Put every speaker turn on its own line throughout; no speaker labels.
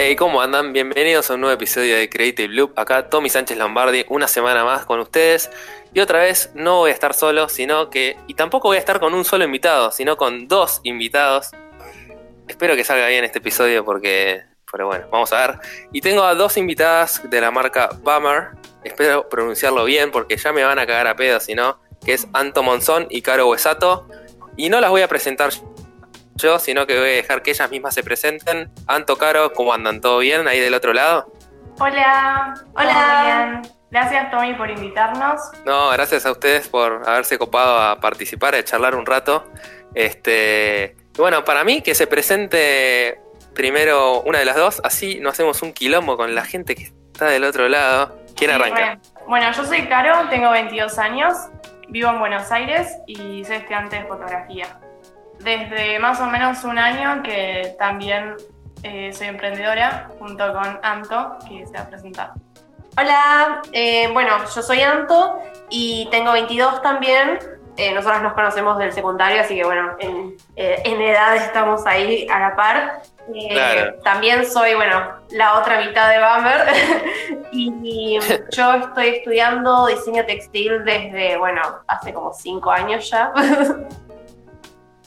Hey, ¿cómo andan? Bienvenidos a un nuevo episodio de Creative Loop. Acá Tommy Sánchez Lombardi, una semana más con ustedes. Y otra vez no voy a estar solo, sino que. Y tampoco voy a estar con un solo invitado, sino con dos invitados. Espero que salga bien este episodio porque. Pero bueno, vamos a ver. Y tengo a dos invitadas de la marca Bummer. Espero pronunciarlo bien porque ya me van a cagar a pedo, si no. Que es Anto Monzón y Caro Huesato. Y no las voy a presentar yo, sino que voy a dejar que ellas mismas se presenten. Anto, Caro, ¿cómo andan? ¿Todo bien ahí del otro lado?
Hola,
Hola.
bien. Gracias Tommy por invitarnos.
No, gracias a ustedes por haberse copado a participar, a charlar un rato. Este, y bueno, para mí que se presente primero una de las dos, así no hacemos un quilombo con la gente que está del otro lado. ¿Quién
Sí,
arranca?
Bueno, bueno, yo soy Caro, tengo 22 años, vivo en Buenos Aires y soy estudiante de fotografía. Desde más o menos un año que también eh, soy emprendedora junto con Anto, que se va a presentar.
Hola, eh, bueno, yo soy Anto y tengo 22 también. Eh, nosotros nos conocemos del secundario, así que bueno, en, eh, en edad estamos ahí a la par. Eh,
Claro.
También soy, bueno, la otra mitad de Bummer y, yo estoy estudiando diseño textil desde, bueno, hace como 5 años ya.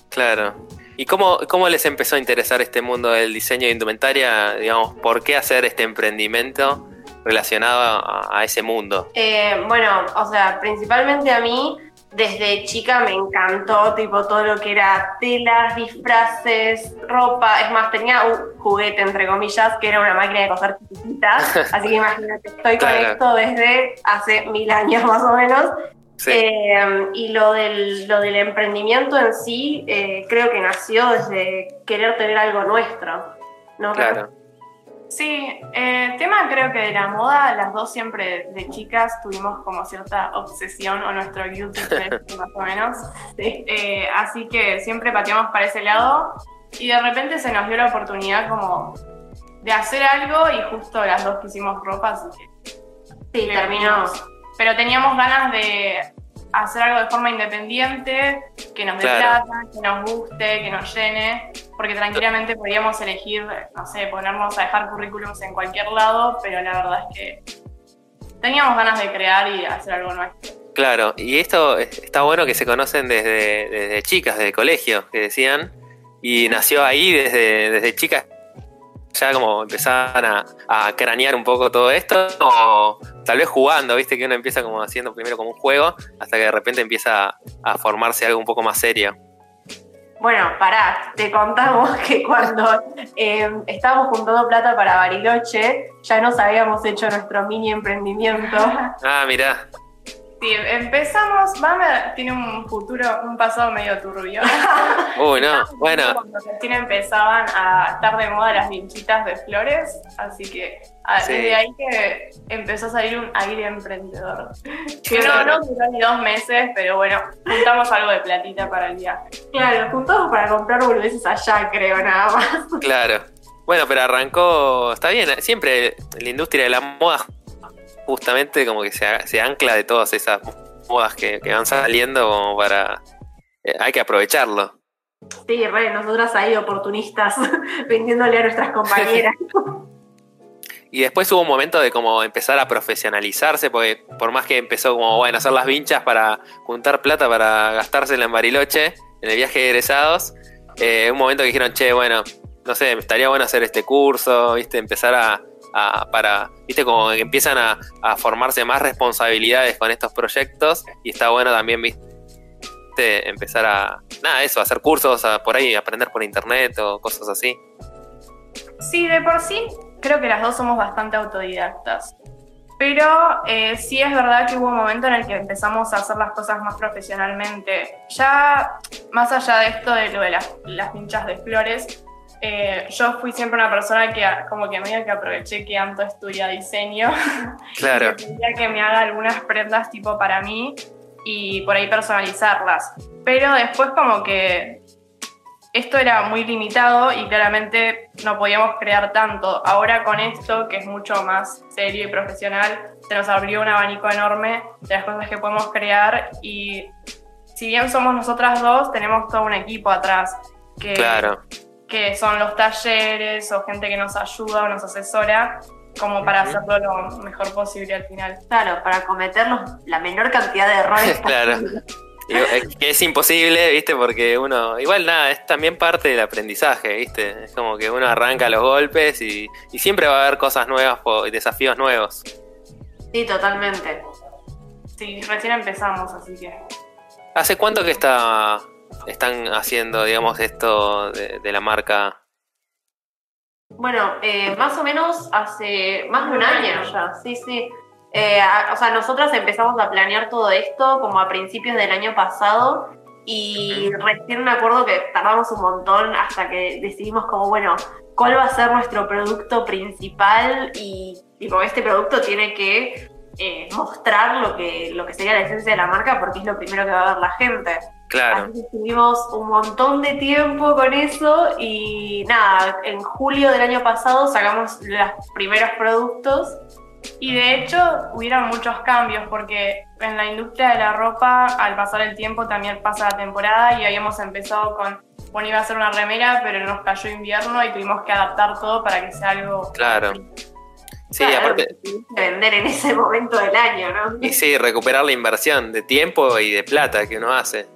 Claro. ¿Y cómo, cómo les empezó a interesar este mundo del diseño de indumentaria? Digamos, ¿por qué hacer este emprendimiento relacionado a, a ese mundo?
Eh, bueno, o sea, principalmente a mí, desde chica me encantó, tipo, todo lo que era telas, disfraces, ropa. Es más, tenía un juguete, entre comillas, que era una máquina de coser chiquitita. Así que imagínate, estoy con esto desde hace mil años más o menos.
Sí,
Eh, y lo del, lo del emprendimiento en sí, eh, creo que nació desde querer tener algo nuestro. ¿no?
claro.
Sí, eh, tema creo que de la moda, las dos siempre de chicas tuvimos como cierta obsesión o nuestro guilty más o menos.
Sí.
Eh, así que siempre pateamos para ese lado y de repente se nos dio la oportunidad como de hacer algo y justo las dos quisimos ropa, así que
Sí, terminó.
Pero teníamos ganas de hacer algo de forma independiente, que nos dé
Claro.
plata, que nos guste, que nos llene, porque tranquilamente podíamos elegir, no sé, ponernos a dejar currículums en cualquier lado, pero la verdad es que teníamos ganas de crear y hacer algo nuestro.
Claro, y esto está bueno que se conocen desde, desde chicas, desde colegio, que decían, y nació ahí desde, desde chicas, ya como empezaban a, a cranear un poco todo esto, o tal vez jugando, viste que uno empieza como haciendo primero como un juego, hasta que de repente empieza a formarse algo un poco más serio.
Bueno, pará, te contamos que cuando eh, estábamos juntando plata para Bariloche, ya nos habíamos hecho nuestro mini emprendimiento.
Ah, mirá,
Sí, empezamos, Mame tiene un futuro, un pasado medio turbio.
uy, no, bueno,
Cuando recién empezaban a estar de moda las vinchitas de flores, así que ah,
Sí.
desde ahí que empezó a salir un aire emprendedor. Que no, no duró ni dos meses, pero bueno, juntamos algo de platita para el viaje.
Claro, juntamos para comprar boludeces allá, creo, nada más.
claro. Bueno, pero arrancó, está bien, siempre la industria de la moda justamente como que se, se ancla de todas esas modas que, que van saliendo como para... eh, hay que aprovecharlo.
Sí, re, nosotras ahí oportunistas, vendiéndole a nuestras compañeras.
Y después hubo un momento de como empezar a profesionalizarse, porque por más que empezó como, bueno, hacer las vinchas para juntar plata para gastársela en Bariloche, en el viaje de egresados, eh, un momento que dijeron, che, bueno, no sé, estaría bueno hacer este curso, viste, empezar a, a- para, viste, como que empiezan a, a formarse más responsabilidades con estos proyectos, y está bueno también, viste, empezar a, nada, eso, hacer cursos, por ahí aprender por internet o cosas así.
Sí, de por sí, creo que las dos somos bastante autodidactas. Pero eh, sí es verdad que hubo un momento en el que empezamos a hacer las cosas más profesionalmente. Ya, más allá de esto de lo de las, las pinchas de flores, eh, yo fui siempre una persona que como que medio que aproveché que Anto estudia diseño.
Claro.
que quería que me haga algunas prendas tipo para mí y por ahí personalizarlas. Pero después como que esto era muy limitado y claramente no podíamos crear tanto. Ahora con esto, que es mucho más serio y profesional, se nos abrió un abanico enorme de las cosas que podemos crear y si bien somos nosotras dos, tenemos todo un equipo atrás. Que,
Claro.
Que son los talleres o gente que nos ayuda o nos asesora, como para hacerlo lo mejor posible al final.
Claro, para cometer los- la menor cantidad de errores.
Claro. es que es imposible, ¿viste? Porque uno, igual nada, es también parte del aprendizaje, ¿viste? Es como que uno arranca los golpes y, y siempre va a haber cosas nuevas y desafíos nuevos.
Sí, totalmente.
Sí, recién empezamos, así que.
¿Hace cuánto que está, están haciendo, digamos, esto de, de la marca?
Bueno, eh, más o menos hace más de un año ya, sí, sí. Eh, a- o sea, nosotras empezamos a planear todo esto como a principios del año pasado y recién me acuerdo que tardamos un montón hasta que decidimos como, bueno, cuál va a ser nuestro producto principal y tipo, este producto tiene que eh, mostrar lo que, lo que sería la esencia de la marca porque es lo primero que va a ver la gente.
Claro,
Así que estuvimos un montón de tiempo con eso y nada, en julio del año pasado sacamos los primeros productos.
Y de hecho hubieron muchos cambios porque en la industria de la ropa al pasar el tiempo también pasa la temporada y habíamos empezado con, bueno iba a ser una remera pero nos cayó invierno y tuvimos que adaptar todo para que sea algo...
claro. Sí,
Claro,
aparte,
vender en ese momento del año, ¿no?
y sí, recuperar la inversión de tiempo y de plata que uno hace.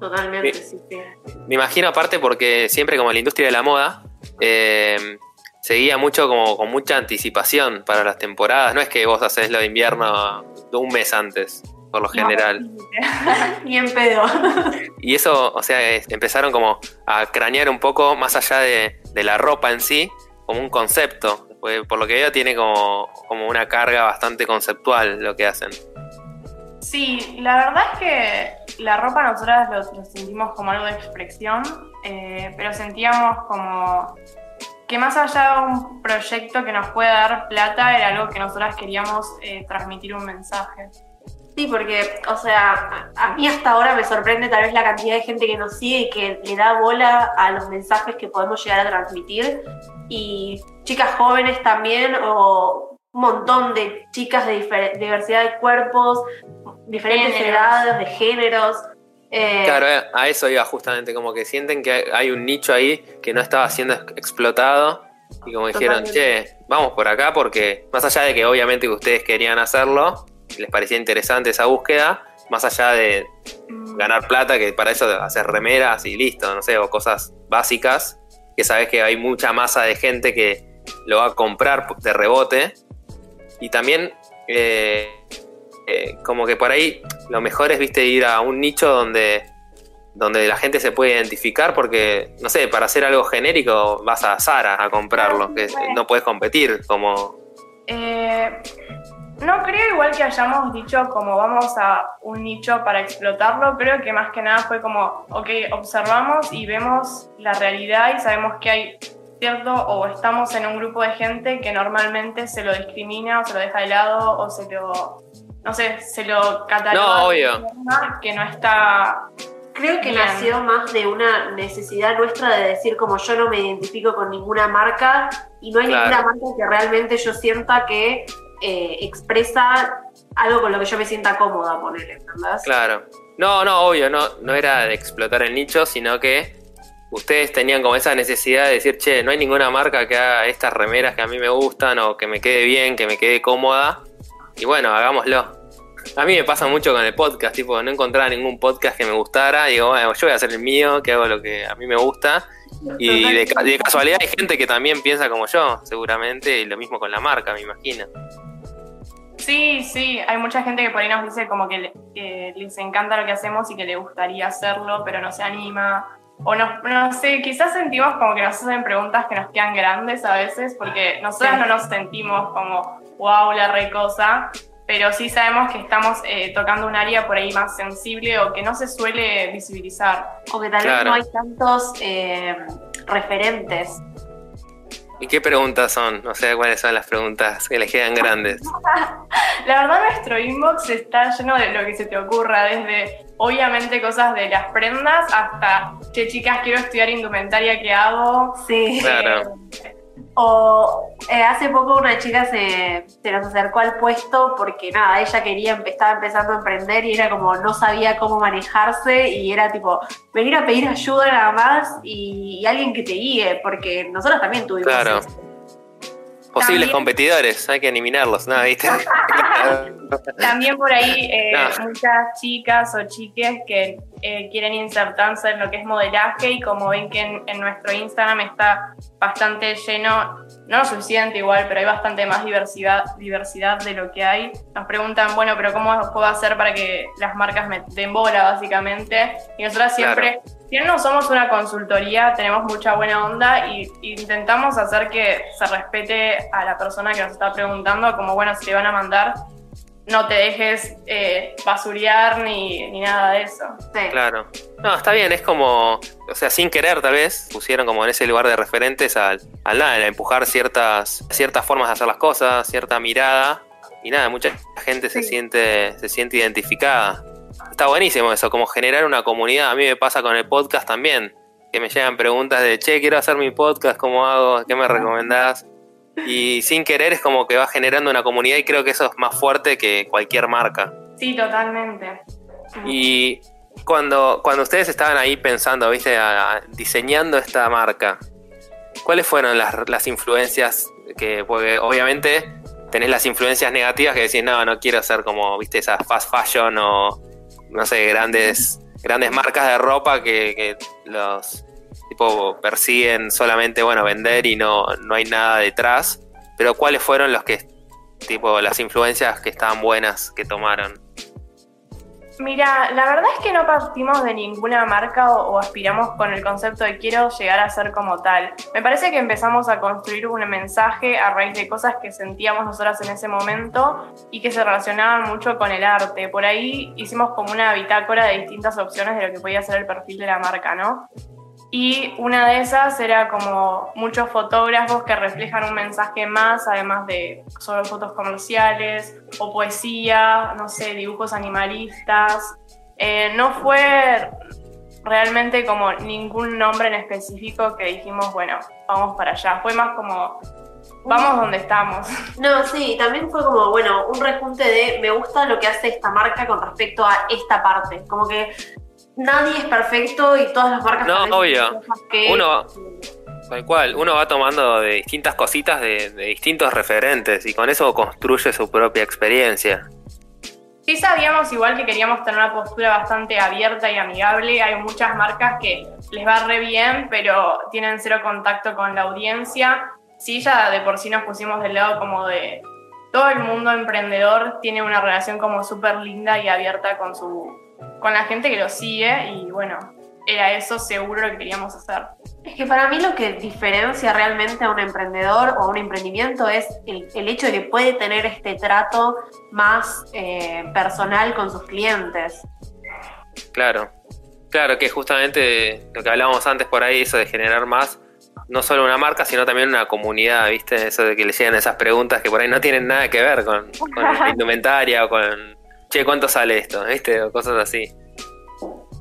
Totalmente,
Sí.
sí, sí.
Me imagino aparte porque siempre como la industria de la moda eh, seguía mucho como con mucha anticipación para las temporadas. No es que vos haces lo de invierno un mes antes, por lo general.
Ni en pedo.
Y eso, o sea, es- empezaron como a cranear un poco más allá de, de la ropa en sí, como un concepto. Porque por lo que veo tiene como, como una carga bastante conceptual lo que hacen.
Sí, la verdad es que la ropa nosotras lo, sentimos como algo de expresión, eh, pero sentíamos como que más allá de un proyecto que nos pueda dar plata, era algo que nosotras queríamos eh, transmitir un mensaje.
Sí, porque, o sea, a mí hasta ahora me sorprende tal vez la cantidad de gente que nos sigue y que le da bola a los mensajes que podemos llegar a transmitir. Y chicas jóvenes también, o un montón de chicas de diversidad de cuerpos, diferentes
Géneros.
edades, de géneros. Eh,
Claro, eh, a eso iba justamente, como que sienten que hay- un nicho ahí que no estaba siendo ex- explotado y como dijeron,
Totalmente.
che, vamos por acá porque más allá de que obviamente que ustedes querían hacerlo, les parecía interesante esa búsqueda, más allá de ganar plata, que para eso hacer remeras y listo, no sé, o cosas básicas, que sabes que hay mucha masa de gente que lo va a comprar de rebote. Y también, eh, eh, como que por ahí lo mejor es, viste, ir a un nicho donde, donde la gente se puede identificar, porque, no sé, para hacer algo genérico vas a Zara a comprarlo, que no puedes competir como...
Eh, no creo igual que hayamos dicho como vamos a un nicho para explotarlo, creo que más que nada fue como, ok, observamos y vemos la realidad y sabemos que hay cierto o estamos en un grupo de gente que normalmente se lo discrimina o se lo deja de lado o se lo, no sé, se lo cataloga
No,
de
obvio.
que no está...
Creo que
Bien.
nació más de una necesidad nuestra de decir como yo no me identifico con ninguna marca y no hay
Claro.
ninguna marca que realmente yo sienta que eh, expresa algo con lo que yo me sienta cómoda poner, ¿entendés?
Claro. No, no, obvio, no, no era de explotar el nicho, sino que ustedes tenían como esa necesidad de decir, che, no hay ninguna marca que haga estas remeras que a mí me gustan o que me quede bien, que me quede cómoda. Y bueno, hagámoslo. A mí me pasa mucho con el podcast, tipo, no encontraba ningún podcast que me gustara. Digo, bueno, yo voy a hacer el mío, que hago lo que a mí me gusta. Y de, ca- de casualidad hay gente que también piensa como yo, seguramente, y lo mismo con la marca, me imagino.
Sí, sí, hay mucha gente que por ahí nos dice como que, le- que les encanta lo que hacemos y que le gustaría hacerlo, pero no se anima. O no, no sé, quizás sentimos como que nos hacen preguntas que nos quedan grandes a veces, porque nosotras
Sí.
no nos sentimos como, wow, la re cosa, pero sí sabemos que estamos eh, tocando un área por ahí más sensible o que no se suele visibilizar.
O que tal vez
Claro.
no hay tantos eh, referentes.
¿Y qué preguntas son? No sé cuáles son las preguntas que les quedan grandes.
La verdad nuestro inbox está lleno de lo que se te ocurra, desde obviamente cosas de las prendas hasta, che chicas, quiero estudiar indumentaria, ¿qué hago?
Sí.
Claro.
Eh,
O eh, hace poco una chica se, se, nos acercó al puesto porque nada, ella quería, estaba empezando a emprender y era como no sabía cómo manejarse y era tipo venir a pedir ayuda nada más y, alguien que te guíe, porque nosotros también tuvimos
claro. Posibles competidores, hay que eliminarlos, ¿no? ¿Viste?
También por ahí eh, muchas chicas o chiques que eh, quieren insertarse en lo que es modelaje y como ven que en, nuestro Instagram está bastante lleno, no lo suficiente igual, pero hay bastante más diversidad, diversidad de lo que hay. Nos preguntan, bueno, pero ¿cómo puedo hacer para que las marcas me den bola básicamente? Y nosotras siempre... Si no somos una consultoría, tenemos mucha buena onda y, intentamos hacer que se respete a la persona que nos está preguntando, como bueno, si te van a mandar, no te dejes eh, basurear ni, ni, nada de eso.
Claro. No, está bien, es como, o sea, sin querer tal vez, pusieron como en ese lugar de referentes al, al nada, a empujar ciertas, ciertas formas de hacer las cosas, cierta mirada, y nada, mucha gente se siente, se siente identificada. Está buenísimo eso, como generar una comunidad. A mí me pasa con el podcast también, que me llegan preguntas de, che, quiero hacer mi podcast, ¿cómo hago? ¿Qué me recomendás? Y sin querer es como que va generando una comunidad y creo que eso es más fuerte que cualquier marca.
Sí, totalmente.
Y cuando, cuando ustedes estaban ahí pensando, viste, diseñando esta marca, ¿cuáles fueron las, las influencias que, porque obviamente tenés las influencias negativas que decís, no, no quiero ser como, viste, esa fast fashion o, no sé, grandes, grandes marcas de ropa que, que los tipo persiguen solamente, bueno, vender y no, no hay nada detrás. Pero ¿cuáles fueron los que, tipo, las influencias que estaban buenas que tomaron?
Mira, la verdad es que no partimos de ninguna marca o, aspiramos con el concepto de quiero llegar a ser como tal. Me parece que empezamos a construir un mensaje a raíz de cosas que sentíamos nosotras en ese momento y que se relacionaban mucho con el arte. Por ahí hicimos como una bitácora de distintas opciones de lo que podía ser el perfil de la marca, ¿no? Y una de esas era como muchos fotógrafos que reflejan un mensaje más, además de solo fotos comerciales o poesía, no sé, dibujos animalistas. Eh, no fue realmente como ningún nombre en específico que dijimos, bueno, vamos para allá. Fue más como, vamos donde estamos.
No, sí, también fue como, bueno, un rejunte de me gusta lo que hace esta marca con respecto a esta parte. Como que nadie es perfecto y todas las marcas
No, obvio. Uno, tal cual, uno va tomando de distintas cositas de, distintos referentes y con eso construye su propia experiencia.
Sí sabíamos igual que queríamos tener una postura bastante abierta y amigable. Hay muchas marcas que les va re bien, pero tienen cero contacto con la audiencia. Sí, ya de por sí nos pusimos del lado como de todo el mundo emprendedor tiene una relación como súper linda y abierta con su con la gente que lo sigue y bueno, era eso seguro lo que queríamos hacer.
Es que para mí lo que diferencia realmente a un emprendedor o a un emprendimiento es el, hecho de que puede tener este trato más eh, personal con sus clientes.
Claro, claro que justamente lo que hablábamos antes por ahí, eso de generar más, no solo una marca, sino también una comunidad, ¿viste? Eso de que le llegan esas preguntas que por ahí no tienen nada que ver con, con la indumentaria o con che, ¿cuánto sale esto? ¿Viste? O cosas así.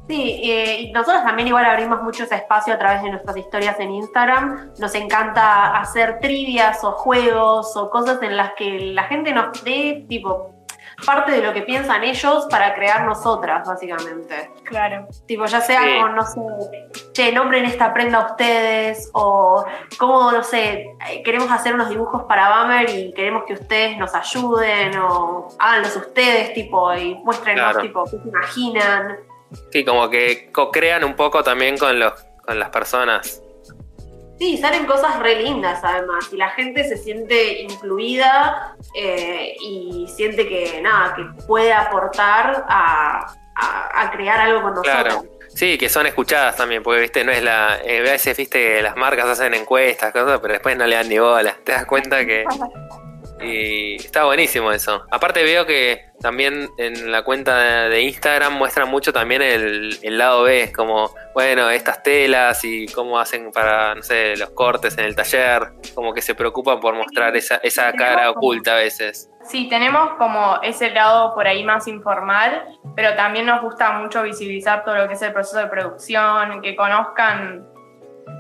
Sí, nosotros también igual abrimos mucho ese espacio a través de nuestras historias en Instagram. Nos encanta hacer trivias o juegos o cosas en las que la gente nos dé tipo parte de lo que piensan ellos para crear nosotras, básicamente.
Claro.
Tipo, ya sea con, no sé, che, nombren esta prenda a ustedes, o como, no sé, queremos hacer unos dibujos para Bummer y queremos que ustedes nos ayuden, o háganlos ustedes, tipo, y muéstrenos, tipo, qué se imaginan.
Sí, como que co-crean un poco también con, los, con las personas.
Sí, salen cosas re lindas además y la gente se siente incluida eh, y siente que nada, que puede aportar a, crear algo con nosotros. Claro.
Sí, que son escuchadas también, porque viste, no es la. Eh, a veces viste que las marcas hacen encuestas, cosas, pero después no le dan ni bola. Te das cuenta que Y está buenísimo eso. Aparte veo que también en la cuenta de Instagram muestran mucho también el, lado B, como, bueno, estas telas y cómo hacen para, no sé, los cortes en el taller, como que se preocupan por mostrar esa, esa cara oculta a veces.
Sí, tenemos como ese lado por ahí más informal, pero también nos gusta mucho visibilizar todo lo que es el proceso de producción, que conozcan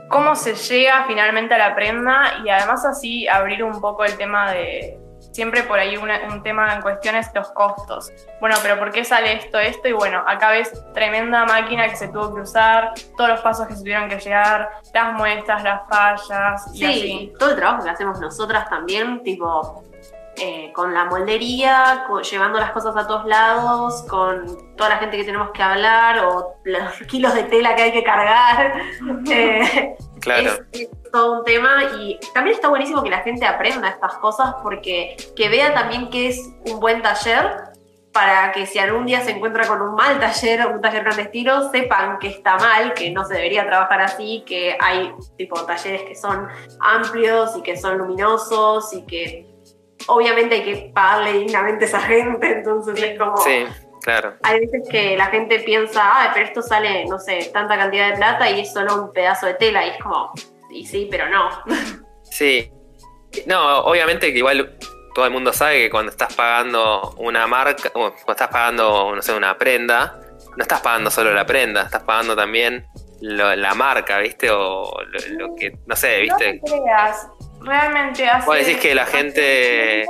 cómo se llega finalmente a la prenda y además así abrir un poco el tema de, siempre por ahí un tema en cuestión es los costos. Bueno, pero ¿por qué sale esto, esto? Y bueno, acá ves tremenda máquina que se tuvo que usar, todos los pasos que se tuvieron que llegar, las muestras, las fallas.
Y sí, todo el trabajo que hacemos nosotras también, tipo, eh, con la moldería, llevando las cosas a todos lados, con toda la gente que tenemos que hablar o los kilos de tela que hay que cargar.
Eh, claro.
Es, todo un tema y también está buenísimo que la gente aprenda estas cosas porque que vea también que es un buen taller para que si algún día se encuentra con un mal taller o un taller clandestino, sepan que está mal, que no se debería trabajar así, que hay tipo talleres que son amplios y que son luminosos y que obviamente hay que pagarle dignamente a esa gente, entonces es como...
Sí, claro.
Hay veces que la gente piensa, ah, pero esto sale, no sé, tanta cantidad de plata y es solo un pedazo de tela, y es como, y sí, pero no.
Sí. No, obviamente que igual todo el mundo sabe que cuando estás pagando una marca, cuando estás pagando, no sé, una prenda, no estás pagando solo la prenda, estás pagando también la marca, ¿viste? O lo, que, no sé, ¿viste?
No creas. Realmente hace...
Vos decís que la gente...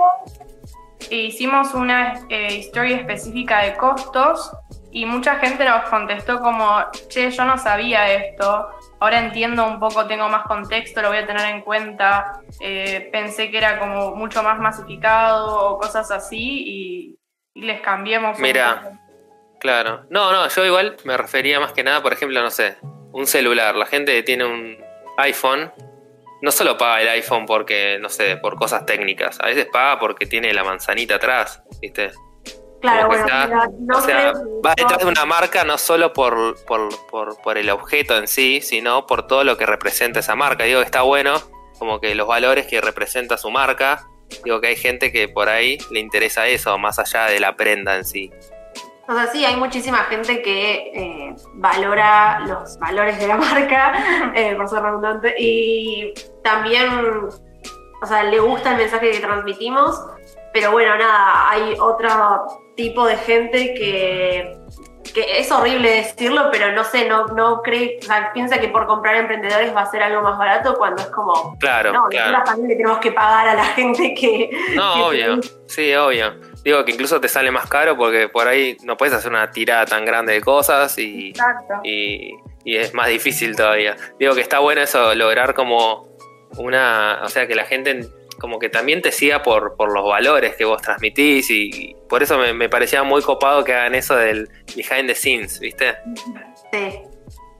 Hicimos una eh, historia específica de costos y mucha gente nos contestó como, che, yo no sabía esto, ahora entiendo un poco, tengo más contexto, lo voy a tener en cuenta, eh, pensé que era como mucho más masificado o cosas así y, les cambiemos.
Mira, claro. No, no, yo igual me refería más que nada, por ejemplo, no sé, un celular. La gente que tiene un iPhone no solo paga el iPhone porque, no sé, por cosas técnicas, a veces paga porque tiene la manzanita atrás, ¿viste?
Claro, bueno,
o sea, va detrás de una marca no solo por, por, por, el objeto en sí, sino por todo lo que representa esa marca. Digo que está bueno, como que los valores que representa su marca. Digo que hay gente que por ahí le interesa eso, más allá de la prenda en sí.
O sea, sí, hay muchísima gente que eh, valora los valores de la marca, eh, por ser redundante, y también, o sea, le gusta el mensaje que transmitimos, pero bueno, nada, hay otro tipo de gente que, que es horrible decirlo, pero no sé, no, no cree, o sea, piensa que por comprar emprendedores va a ser algo más barato cuando es como,
claro,
no,
claro.
también le tenemos que pagar a la gente que...
No, obvio, sí, obvio. Digo que incluso te sale más caro porque por ahí no puedes hacer una tirada tan grande de cosas y, y, es más difícil todavía. Digo que está bueno eso, lograr como una, o sea, que la gente como que también te siga por, por los valores que vos transmitís y por eso me, me parecía muy copado que hagan eso del behind the scenes, ¿viste?
Sí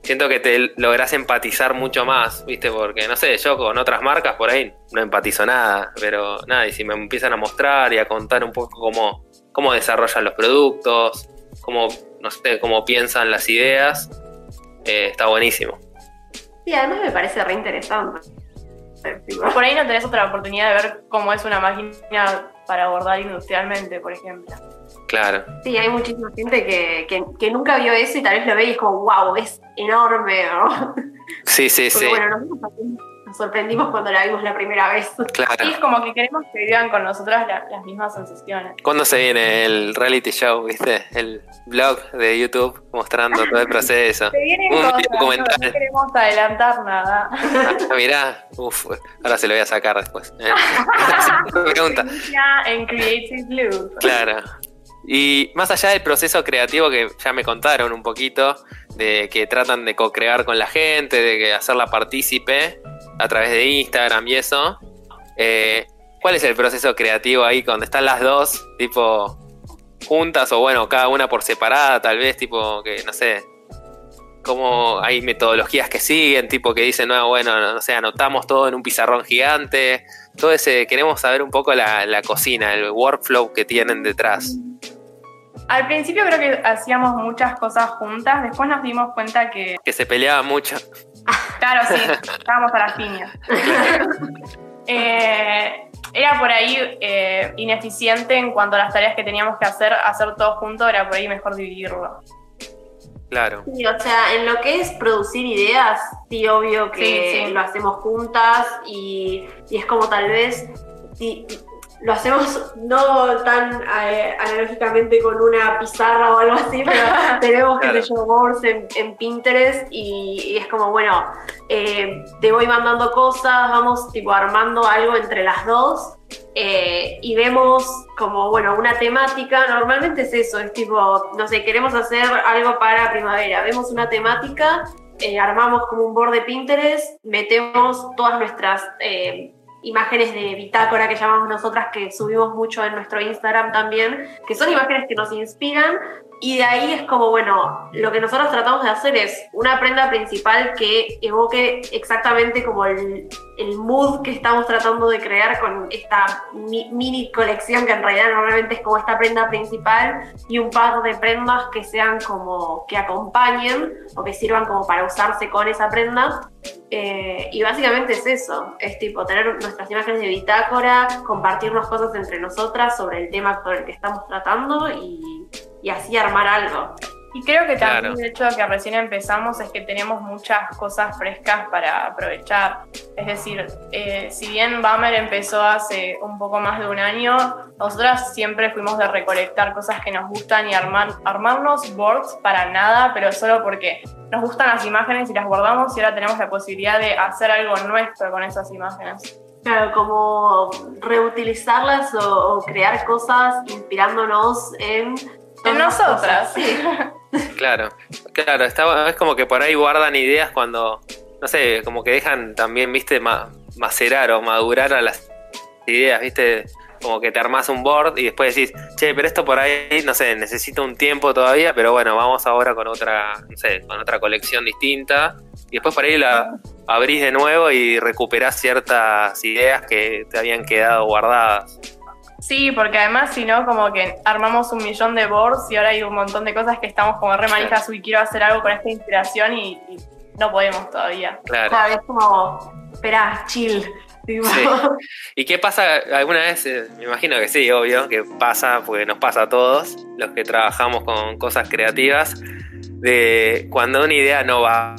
siento que te logras empatizar mucho más, ¿viste? Porque, no sé, yo con otras marcas por ahí no empatizo nada, pero nada, y si me empiezan a mostrar y a contar un poco cómo, cómo desarrollan los productos, cómo, no sé, cómo piensan las ideas, eh, está buenísimo.
Sí, además me parece re interesante.
Por ahí no tenés otra oportunidad de ver cómo es una máquina para bordar industrialmente, por ejemplo.
Claro.
Sí, hay muchísima gente que, nunca vio eso y tal vez lo ve y es como, wow, es enorme.
Sí, sí, sí.
Bueno, nos sorprendimos cuando la vimos la primera vez.
Claro.
Y es como que queremos que vivan con nosotras las mismas sensaciones.
¿Cuándo se viene el reality show, viste? El blog de YouTube mostrando todo el proceso.
Se vienen Un cosas, documental. No, queremos adelantar nada.
Ah, mirá, uf, ahora se lo voy a sacar después. Eh.
pregunta. En Creative Blue.
Claro. Y más allá del proceso creativo que ya me contaron un poquito, de que tratan de co-crear con la gente, de hacerla partícipe a través de Instagram y eso, eh, ¿cuál es el proceso creativo ahí cuando están las dos, tipo, juntas o bueno, cada una por separada, tal vez, tipo, que no sé, cómo hay metodologías que siguen, tipo que dicen, no, bueno, no sé, anotamos todo en un pizarrón gigante, todo ese, queremos saber un poco la, la cocina, el workflow que tienen detrás.
Al principio creo que hacíamos muchas cosas juntas, después nos dimos cuenta que...
Que se peleaba mucho.
Claro, sí, estábamos a las piñas. Eh, era por ahí eh, ineficiente en cuanto a las tareas que teníamos que hacer, hacer todo junto, era por ahí mejor dividirlo.
Claro.
Sí, o sea, en lo que es producir ideas, sí, obvio que lo hacemos juntas y, y, es como tal vez lo hacemos no tan eh, analógicamente con una pizarra o algo así, pero tenemos, que sé yo, boards en, Pinterest y, es como, bueno, eh, te voy mandando cosas, vamos tipo armando algo entre las dos eh, y vemos como, bueno, una temática, normalmente es eso, es tipo, no sé, queremos hacer algo para primavera, vemos una temática, armamos como un board de Pinterest, metemos todas nuestras imágenes de bitácora que llamamos nosotras, que subimos mucho en nuestro Instagram también, que son imágenes que nos inspiran y de ahí es como, bueno, lo que nosotros tratamos de hacer es una prenda principal que evoque exactamente como el, mood que estamos tratando de crear con esta mini colección que en realidad normalmente es como esta prenda principal y un par de prendas que sean como que acompañen o que sirvan como para usarse con esa prenda. Eh, y básicamente es eso, es tipo tener nuestras imágenes de bitácora, compartirnos cosas entre nosotras sobre el tema con el que estamos tratando y así armar algo.
Y creo que también el hecho de que recién empezamos es que tenemos muchas cosas frescas para aprovechar. Es decir, eh, si bien Bummer empezó hace un poco más de un año, nosotras siempre fuimos de recolectar cosas que nos gustan y armar, armarnos boards para nada, pero solo porque nos gustan las imágenes y las guardamos y ahora tenemos la posibilidad de hacer algo nuestro con esas imágenes.
Claro, como reutilizarlas o crear cosas inspirándonos en
en nosotras.
Sí.
Claro, claro, está, es como que por ahí guardan ideas cuando, no sé, como que dejan también, viste, macerar o madurar a las ideas, viste, como que te armas un board y después decís, che, pero esto por ahí, no sé, necesita un tiempo todavía, pero bueno, vamos ahora con otra, no sé, con otra colección distinta. Y después por ahí la abrís de nuevo y recuperás ciertas ideas que te habían quedado guardadas.
Sí, porque además si no, como que armamos un millón de boards y ahora hay un montón de cosas que estamos como re manijas, y quiero hacer algo con esta inspiración y, no podemos todavía.
Claro. claro es como, espera, chill.
¿Y qué pasa alguna vez? Eh, me imagino que sí, obvio, que pasa, porque nos pasa a todos, los que trabajamos con cosas creativas, de cuando una idea no va.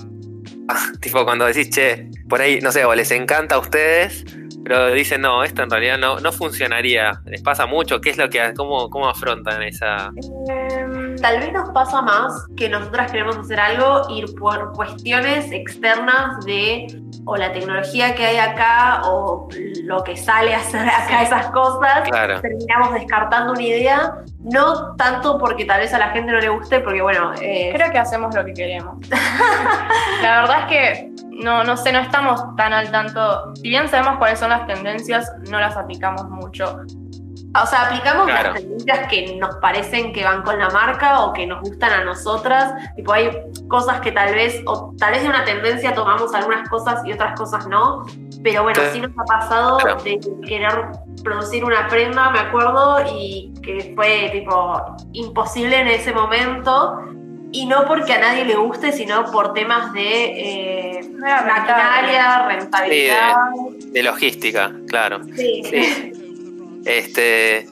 tipo cuando decís, che, por ahí, no sé, o les encanta a ustedes, pero dicen, no, esto en realidad no, no funcionaría. ¿Les pasa mucho? ¿Qué es lo que, cómo, cómo afrontan esa...?
Em, tal vez nos pasa más que nosotras queremos hacer algo ir por cuestiones externas de o la tecnología que hay acá o lo que sale a hacer acá esas cosas. Terminamos descartando una idea, no tanto porque tal vez a la gente no le guste, porque bueno...
Eh, Creo que hacemos lo que queremos. la verdad es que no, no sé, no estamos tan al tanto. Si bien sabemos cuáles son las tendencias, no las aplicamos mucho.
O sea, aplicamos las tendencias que nos parecen que van con la marca o que nos gustan a nosotras. Tipo, hay cosas que tal vez, o tal vez de una tendencia tomamos algunas cosas y otras cosas no. Pero bueno, sí, nos ha pasado de querer producir una prenda, me acuerdo, y que fue tipo imposible en ese momento. Y no porque a nadie le guste, sino por temas de eh, maquinaria, rentabilidad.
de, logística, claro. Sí, sí. Este,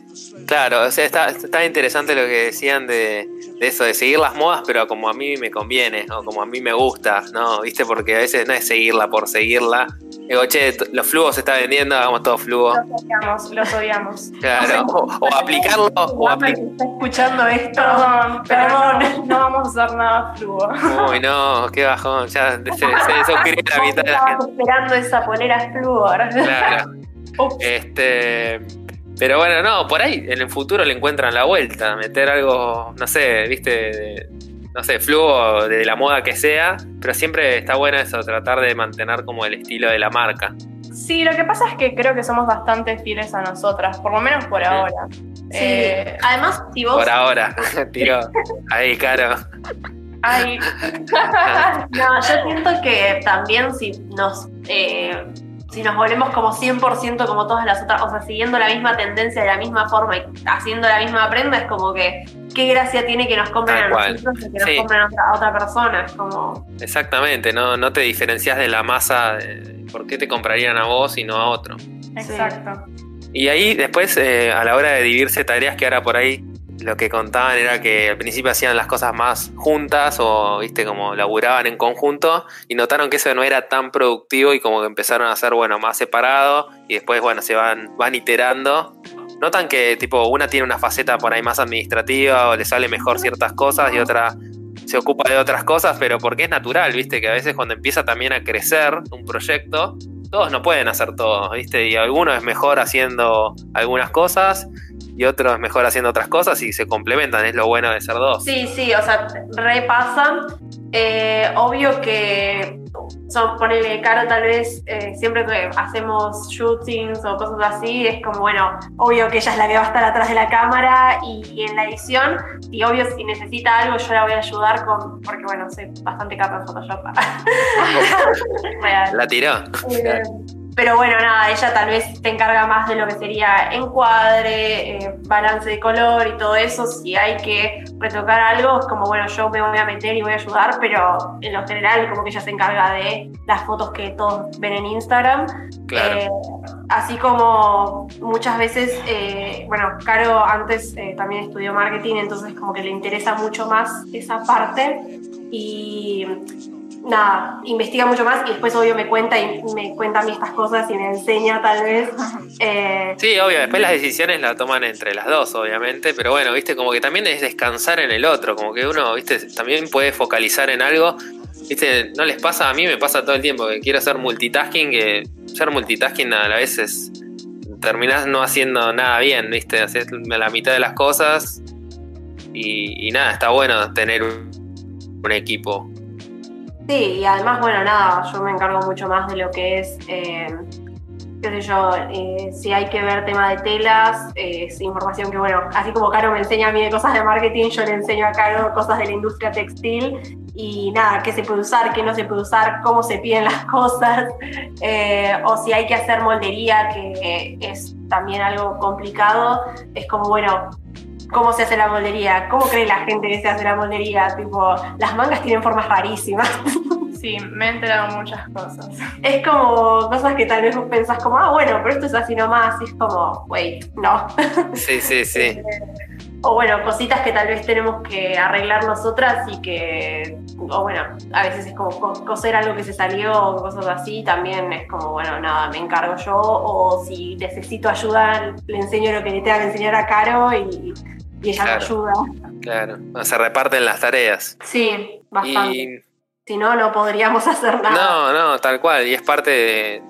claro, o sea, está, está interesante lo que decían de, de eso, de seguir las modas, pero como a mí me conviene, o como a mí me gusta, ¿no? ¿Viste? Porque a veces no es seguirla por seguirla. Digo, che, los flugos se están vendiendo, hagamos todo flujo.
Los odiamos, los odiamos.
Claro, o, aplicarlo. O
está escuchando esto.
Perdón, perdón, no vamos a hacer nada flujo.
Uy, no, qué bajón, ya se, se la mitad de la gente.
esperando esa polera flúor.
Claro. Este. Pero bueno, no, por ahí en el futuro le encuentran la vuelta, meter algo, no sé, viste, no sé, flujo de la moda que sea, pero siempre está bueno eso, tratar de mantener como el estilo de la marca.
Sí, lo que pasa es que creo que somos bastante fieles a nosotras, por lo menos por ahora.
Sí. Eh, Además, si vos...
Por ahora, tiro ahí, caro.
Ay.
no, yo siento que también si nos... Eh, si nos volvemos como 100% como todas las otras, o sea, siguiendo la misma tendencia de la misma forma y haciendo la misma prenda, es como que qué gracia tiene que nos compren a nosotros y que nos compren a otra, persona. como...
Exactamente, no, no te diferencias de la masa, ¿por qué te comprarían a vos y no a otro?
Exacto.
Y ahí después, eh, a la hora de dividirse tareas, que ahora por ahí lo que contaban era que al principio hacían las cosas más juntas o, viste, como laburaban en conjunto y notaron que eso no era tan productivo y como que empezaron a hacer, bueno, más separado y después, bueno, se van, van iterando. Notan que, tipo, una tiene una faceta por ahí más administrativa o le sale mejor ciertas cosas y otra se ocupa de otras cosas, pero porque es natural, viste, que a veces cuando empieza también a crecer un proyecto, todos no pueden hacer todo, viste, y alguno es mejor haciendo algunas cosas y otro es mejor haciendo otras cosas y se complementan, es lo bueno de ser dos.
Sí, sí, o sea, repasan. Eh, obvio que son, ponele caro tal vez, eh, siempre que hacemos shootings o cosas así, es como, bueno, obvio que ella es la que va a estar atrás de la cámara y, en la edición, y obvio si necesita algo yo la voy a ayudar con, porque bueno, soy bastante capa en Photoshop.
la tiró.
Eh, pero bueno, nada, ella tal vez te encarga más de lo que sería encuadre, eh, balance de color y todo eso. Si hay que retocar algo, es como, bueno, yo me voy a meter y voy a ayudar, pero en lo general como que ella se encarga de las fotos que todos ven en Instagram. Eh, así como muchas veces, eh, bueno, Caro antes también estudió marketing, entonces como que le interesa mucho más esa parte. Y nada, investiga mucho más y después obvio me cuenta y me cuenta a mí estas cosas y me enseña tal vez.
Eh, sí, obvio, después las decisiones las toman entre las dos, obviamente, pero bueno, viste, como que también es descansar en el otro, como que uno, viste, también puede focalizar en algo. Viste, no les pasa, a mí me pasa todo el tiempo que quiero hacer multitasking, que ser multitasking a la vez es terminás no haciendo nada bien, viste, haces la mitad de las cosas y, nada, está bueno tener un equipo
Sí, y además, bueno, nada, yo me encargo mucho más de lo que es, eh, qué sé yo, eh, si hay que ver tema de telas, eh, es información que, bueno, así como Caro me enseña a mí de cosas de marketing, yo le enseño a Caro cosas de la industria textil y nada, qué se puede usar, qué no se puede usar, cómo se piden las cosas, o si hay que hacer moldería, que es también algo complicado, es como, bueno, cómo se hace la moldería, cómo cree la gente que se hace la moldería, tipo, las mangas tienen formas rarísimas.
Sí, me he enterado muchas cosas.
Es como cosas que tal vez vos pensás como, ah, bueno, pero esto es así nomás, y es como, wait, no.
Sí, sí, sí.
o bueno, cositas que tal vez tenemos que arreglar nosotras y que, o bueno, a veces es como coser algo que se salió o cosas así, también es como, bueno, nada, me encargo yo, o si necesito ayuda, le enseño lo que le tenga que enseñar a Caro y y ella
claro,
ayuda.
Claro, se reparten las tareas.
Sí, bastante. Si no, no podríamos hacer nada.
No, no, tal cual. Y es parte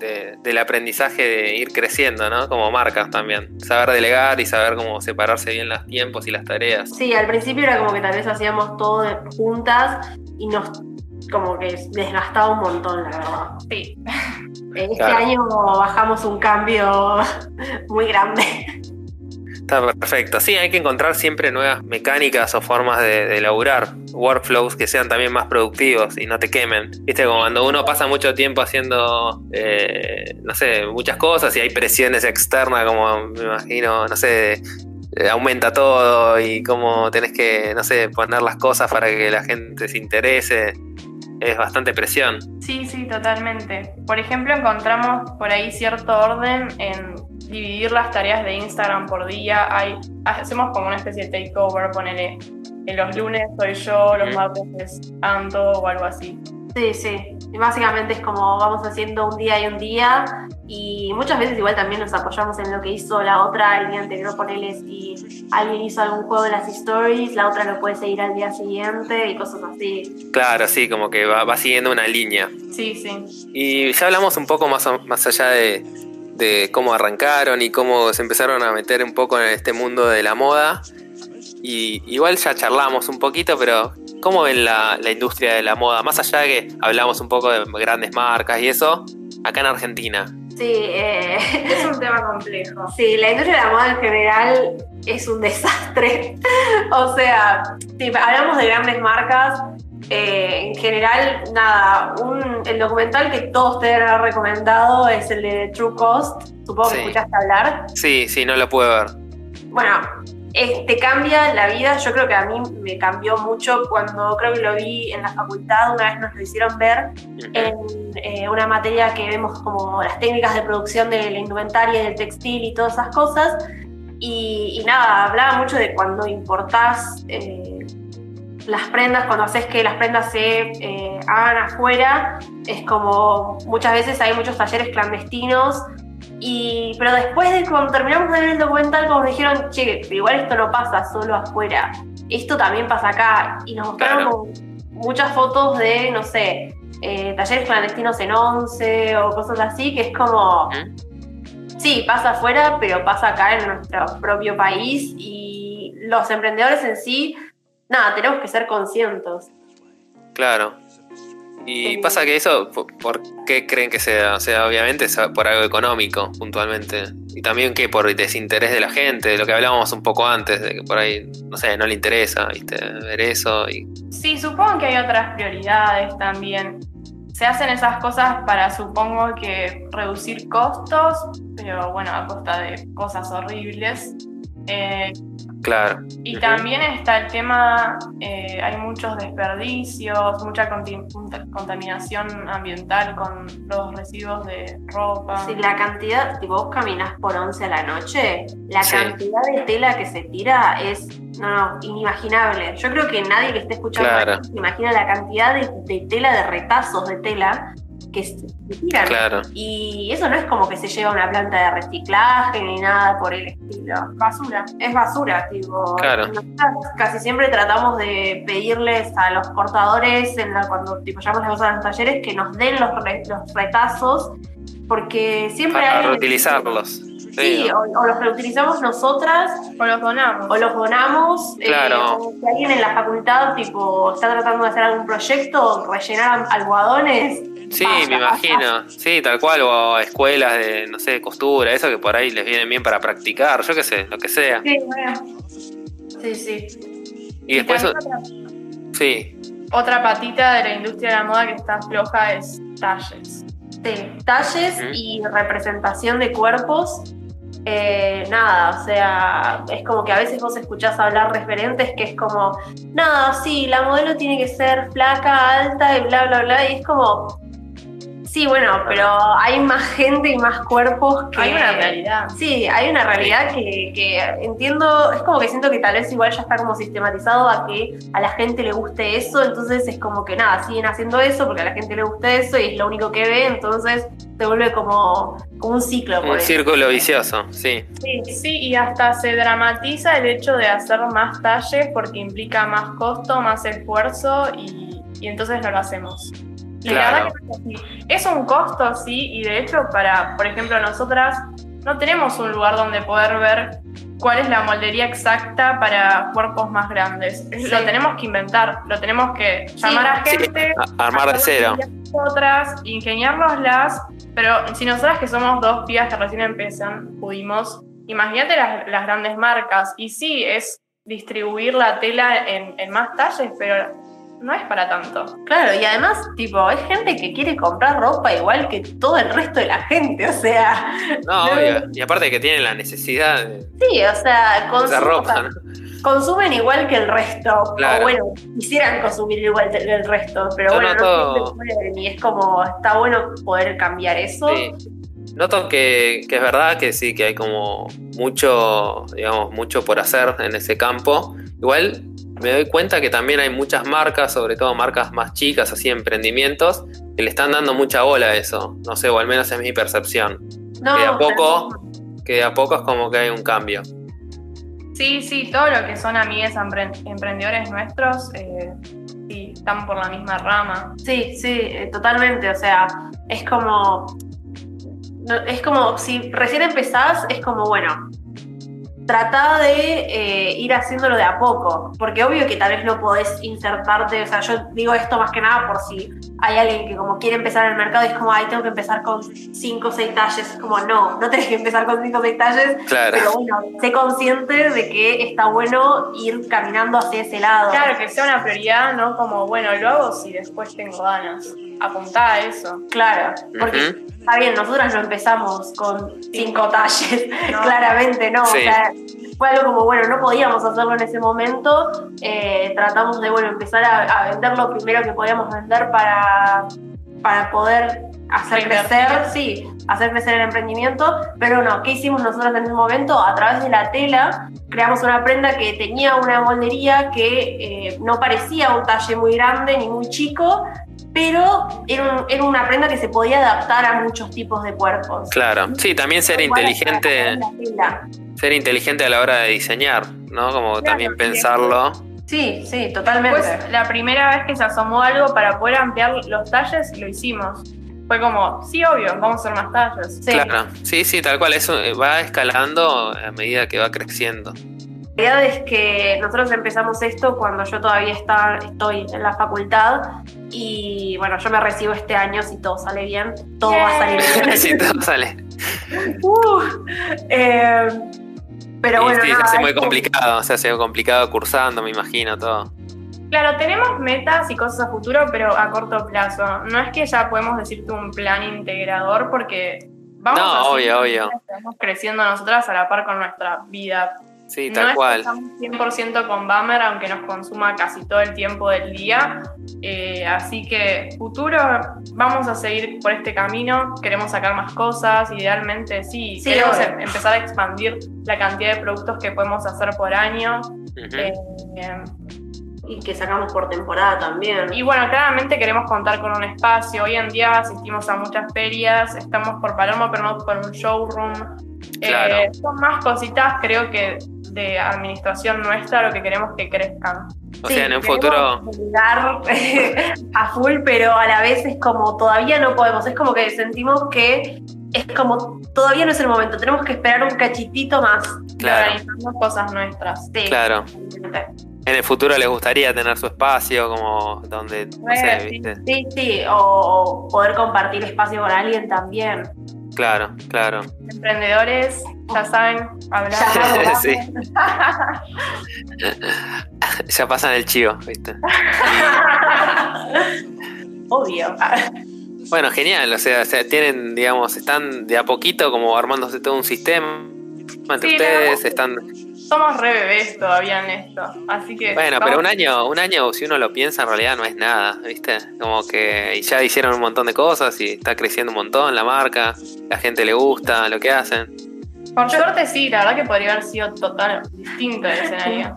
del aprendizaje de ir creciendo, ¿no? Como marcas también. Saber delegar y saber cómo separarse bien los tiempos y las tareas.
Sí, al principio era como que tal vez hacíamos todo juntas y nos como que desgastaba un montón, la verdad.
Sí.
Este año bajamos un cambio muy grande.
Está perfecto. Sí, hay que encontrar siempre nuevas mecánicas o formas de, de laburar, workflows que sean también más productivos y no te quemen. Viste, como cuando uno pasa mucho tiempo haciendo, eh, no sé, muchas cosas y hay presiones externas, como me imagino, no sé, eh, aumenta todo y cómo tenés que, no sé, poner las cosas para que la gente se interese. Es bastante presión.
Sí, sí, totalmente. Por ejemplo, encontramos por ahí cierto orden en dividir las tareas de Instagram por día. Hay, hacemos como una especie de takeover, ponele. En los lunes soy yo, los martes es Anto o algo así.
Sí, sí. Y básicamente es como vamos haciendo un día y un día. Y muchas veces igual también nos apoyamos en lo que hizo la otra el día anterior, ponele si alguien hizo algún juego de las stories, la otra lo puede seguir al día siguiente y cosas así.
Claro, sí, como que va, va siguiendo una línea.
Sí, sí.
Y ya hablamos un poco más, más allá de, de cómo arrancaron y cómo se empezaron a meter un poco en este mundo de la moda. Y igual ya charlamos un poquito, pero ¿cómo ven la, industria de la moda? Más allá de que hablamos un poco de grandes marcas y eso, acá en Argentina.
Sí, eh,
es un tema complejo.
Sí, la industria de la moda en general es un desastre. o sea, si hablamos de grandes marcas, eh, en general, nada, el documental que todos te han recomendado es el de True Cost. Supongo que escuchaste hablar.
Sí, sí, no lo pude ver.
Bueno, te cambia la vida. Yo creo que a mí me cambió mucho cuando creo que lo vi en la facultad. Una vez nos lo hicieron ver en eh, una materia que vemos como las técnicas de producción de la indumentaria y del textil y todas esas cosas. Y, y nada, hablaba mucho de cuando importás eh, las prendas, cuando haces que las prendas se eh, hagan afuera, es como muchas veces hay muchos talleres clandestinos. Y, pero después de cuando terminamos de ver el documental, como dijeron, che, igual esto no pasa solo afuera, esto también pasa acá. Y nos mostraron
Claro.
muchas fotos de, no sé, eh, talleres clandestinos en once o cosas así, que es como,
¿Mm?
sí, pasa afuera, pero pasa acá en nuestro propio país y los emprendedores en sí, nada, tenemos que ser conscientes.
Claro. Y pasa que eso, ¿por- ¿por qué creen que sea? O sea, obviamente es por algo económico, puntualmente. Y también que por desinterés de la gente, de lo que hablábamos un poco antes, de que por ahí, no sé, no le interesa, ¿viste? Ver eso y...
Sí, supongo que hay otras prioridades también. Se hacen esas cosas para, supongo que, reducir costos, pero bueno, a costa de cosas horribles. Eh,
Claro.
y también está el tema, eh, hay muchos desperdicios, mucha contaminación ambiental con los residuos de ropa.
Si la cantidad, tipo vos caminas por 11 a la noche, la
Sí.
cantidad de tela que se tira es, no, no, inimaginable. Yo creo que nadie que esté escuchando
Claro.
esto se imagina la cantidad de, de tela, de retazos de tela que se tiran.
Claro.
Y eso no es como que se lleva a una planta de reciclaje ni nada por el estilo.
Basura.
Es basura, tipo.
Claro.
Nosotras casi siempre tratamos de pedirles a los cortadores, en la, cuando tipo, llevamos las cosas a los talleres, que nos den los, re- los retazos, porque siempre
Para
hay.
reutilizarlos.
Sí, o, o los reutilizamos nosotras
O los donamos.
o los donamos. eh,
Claro.
o si alguien en la facultad tipo está tratando de hacer algún proyecto, rellenar algodones.
Sí, me imagino. Sí, tal cual, o escuelas de, no sé, costura, eso que por ahí les vienen bien para practicar, yo qué sé, lo que sea.
Sí, bueno. Sí, sí.
Y después,
otra,
sí,
otra patita de la industria de la moda que está floja es talles.
Sí, talles y representación de cuerpos. Eh, nada, o sea, es como que a veces vos escuchás hablar referentes que es como, nada, sí, la modelo tiene que ser flaca, alta y bla, bla, bla, y es como, sí, bueno, pero hay más gente y más cuerpos que...
Hay una realidad.
Sí, hay una realidad que, que entiendo, es como que siento que tal vez igual ya está como sistematizado a que a la gente le guste eso, entonces es como que nada, siguen haciendo eso porque a la gente le gusta eso y es lo único que ve, entonces se vuelve como, como un ciclo. por
un círculo vicioso, sí.
Sí, sí, y hasta se dramatiza el hecho de hacer más talles porque implica más costo, más esfuerzo y, y entonces no lo hacemos. Y la
Claro.
verdad que no es así. Es un costo, sí, y de hecho para, por ejemplo, nosotras no tenemos un lugar donde poder ver cuál es la moldería exacta para cuerpos más grandes.
Sí.
Lo tenemos que inventar, lo tenemos que llamar a
Sí,
gente,
a- armar de cero.
nosotras, ingeniárnoslas, pero si nosotras que somos dos pibas que recién empiezan, pudimos, imagínate las, las grandes marcas. Y sí, es distribuir la tela en, en más talles, pero no es para tanto.
Claro, y además, tipo, hay gente que quiere comprar ropa igual que todo el resto de la gente, o sea,
No,
No.
obvio. Y aparte que tienen la necesidad de
sí, o sea, consumen,
ropa, ¿no?
consumen igual que el resto,
Claro.
o bueno, quisieran consumir igual que el resto, pero
Yo
bueno,
noto-
no siempre pueden, y es como, está bueno poder cambiar eso.
Sí. Noto que, que es verdad que sí, que hay como mucho, digamos, mucho por hacer en ese campo. Igual me doy cuenta que también hay muchas marcas, sobre todo marcas más chicas, así emprendimientos, que le están dando mucha bola a eso. No sé, o al menos es mi percepción.
No,
que de a
pero-
poco, que de a poco es como que hay un cambio.
Sí, sí, todo lo que son amigues empre- emprendedores nuestros, eh, sí, están por la misma rama.
Sí, sí, eh, totalmente. O sea, es como. no, es como si recién empezás, es como, bueno, trata de eh, ir haciéndolo de a poco. Porque obvio que tal vez no podés insertarte. O sea, yo digo esto más que nada por si hay alguien que como quiere empezar en el mercado y es como, ay, tengo que empezar con 5 o 6 talles. Es como, no, no tenés que empezar con 5 o 6 talles.
Claro.
Pero bueno, sé consciente de que está bueno ir caminando hacia ese lado.
Claro, que sea una prioridad, no como, bueno, lo hago si después tengo ganas. Apuntá a eso.
Claro, porque
Ujú.
está bien, nosotras no empezamos con cinco talles,
No.
claramente no.
Sí.
O sea, fue algo como, bueno, no podíamos hacerlo en ese momento. eh, tratamos de, bueno, empezar a, a vender lo primero que podíamos vender para, para poder hacer
Reinvertir.
crecer, sí, hacer crecer el emprendimiento, pero no, ¿qué hicimos nosotros en ese momento? A través de la tela creamos una prenda que tenía una moldería que eh, no parecía un talle muy grande ni muy chico, pero era, un- era una prenda que se podía adaptar a muchos tipos de cuerpos.
Claro. Sí, también ser inteligente, ser inteligente a la hora de diseñar, ¿no? Como
Claro,
también pensarlo.
Sí, sí, totalmente.
Pues la primera vez que se asomó algo para poder ampliar los talles, lo hicimos. Fue como, sí, obvio, vamos a hacer más talles.
Sí.
Claro. Sí, sí, tal cual. Eso eh, va escalando a medida que va creciendo.
La realidad es que nosotros empezamos esto cuando yo todavía estaba, estoy en la facultad y bueno, yo me recibo este año si todo sale bien, todo va a salir bien.
sí, todo sale.
Uh, eh, pero bueno,
sí, se hace muy
es como-
complicado, se hace complicado cursando, me imagino, todo.
Claro, tenemos metas y cosas a futuro, pero a corto plazo. No es que ya podemos decirte un plan integrador porque vamos
No, obvio, obvio.
Estamos creciendo nosotras a la par con nuestra vida.
Sí,
no
tal cual.
estamos 100% con Bummer, aunque nos consuma casi todo el tiempo del día. Eh, así que futuro, vamos a seguir por este camino. Queremos sacar más cosas, idealmente sí.
Sí,
queremos
obvio.
em- empezar a expandir la cantidad de productos que podemos hacer por año. Eh,
Y que sacamos por temporada también.
y bueno, claramente queremos contar con un espacio. Hoy en día asistimos a muchas ferias, estamos por Palermo, pero no por un showroom.
Claro.
Eh, son más cositas, creo que de administración nuestra, lo que queremos que crezcan.
O
Sí,
sea, en un futuro.
llegar a full, pero a la vez es como todavía no podemos. Es como que sentimos que es como todavía no es el momento. Tenemos que esperar un cachitito más.
Claro,
Organizamos cosas nuestras.
Sí,
claro. En el futuro les gustaría tener su espacio, como donde, no sé. ¿viste?
Sí, sí, o, o poder compartir espacio con alguien también.
Claro, claro.
Emprendedores, ya saben, hablar.
Sí. Ya pasan el chivo, ¿viste?
Obvio.
Bueno, genial, o sea, o sea, tienen, digamos, están de a poquito como armándose todo un sistema entre
Sí,
ustedes, están...
Somos re bebés todavía en esto, así que...
Bueno,
vamos-
pero un año, un año, si uno lo piensa, en realidad no es nada, ¿viste? Como que ya hicieron un montón de cosas y está creciendo un montón la marca, la gente le gusta lo que hacen.
Por suerte sí, la verdad que podría haber sido total distinto el escenario.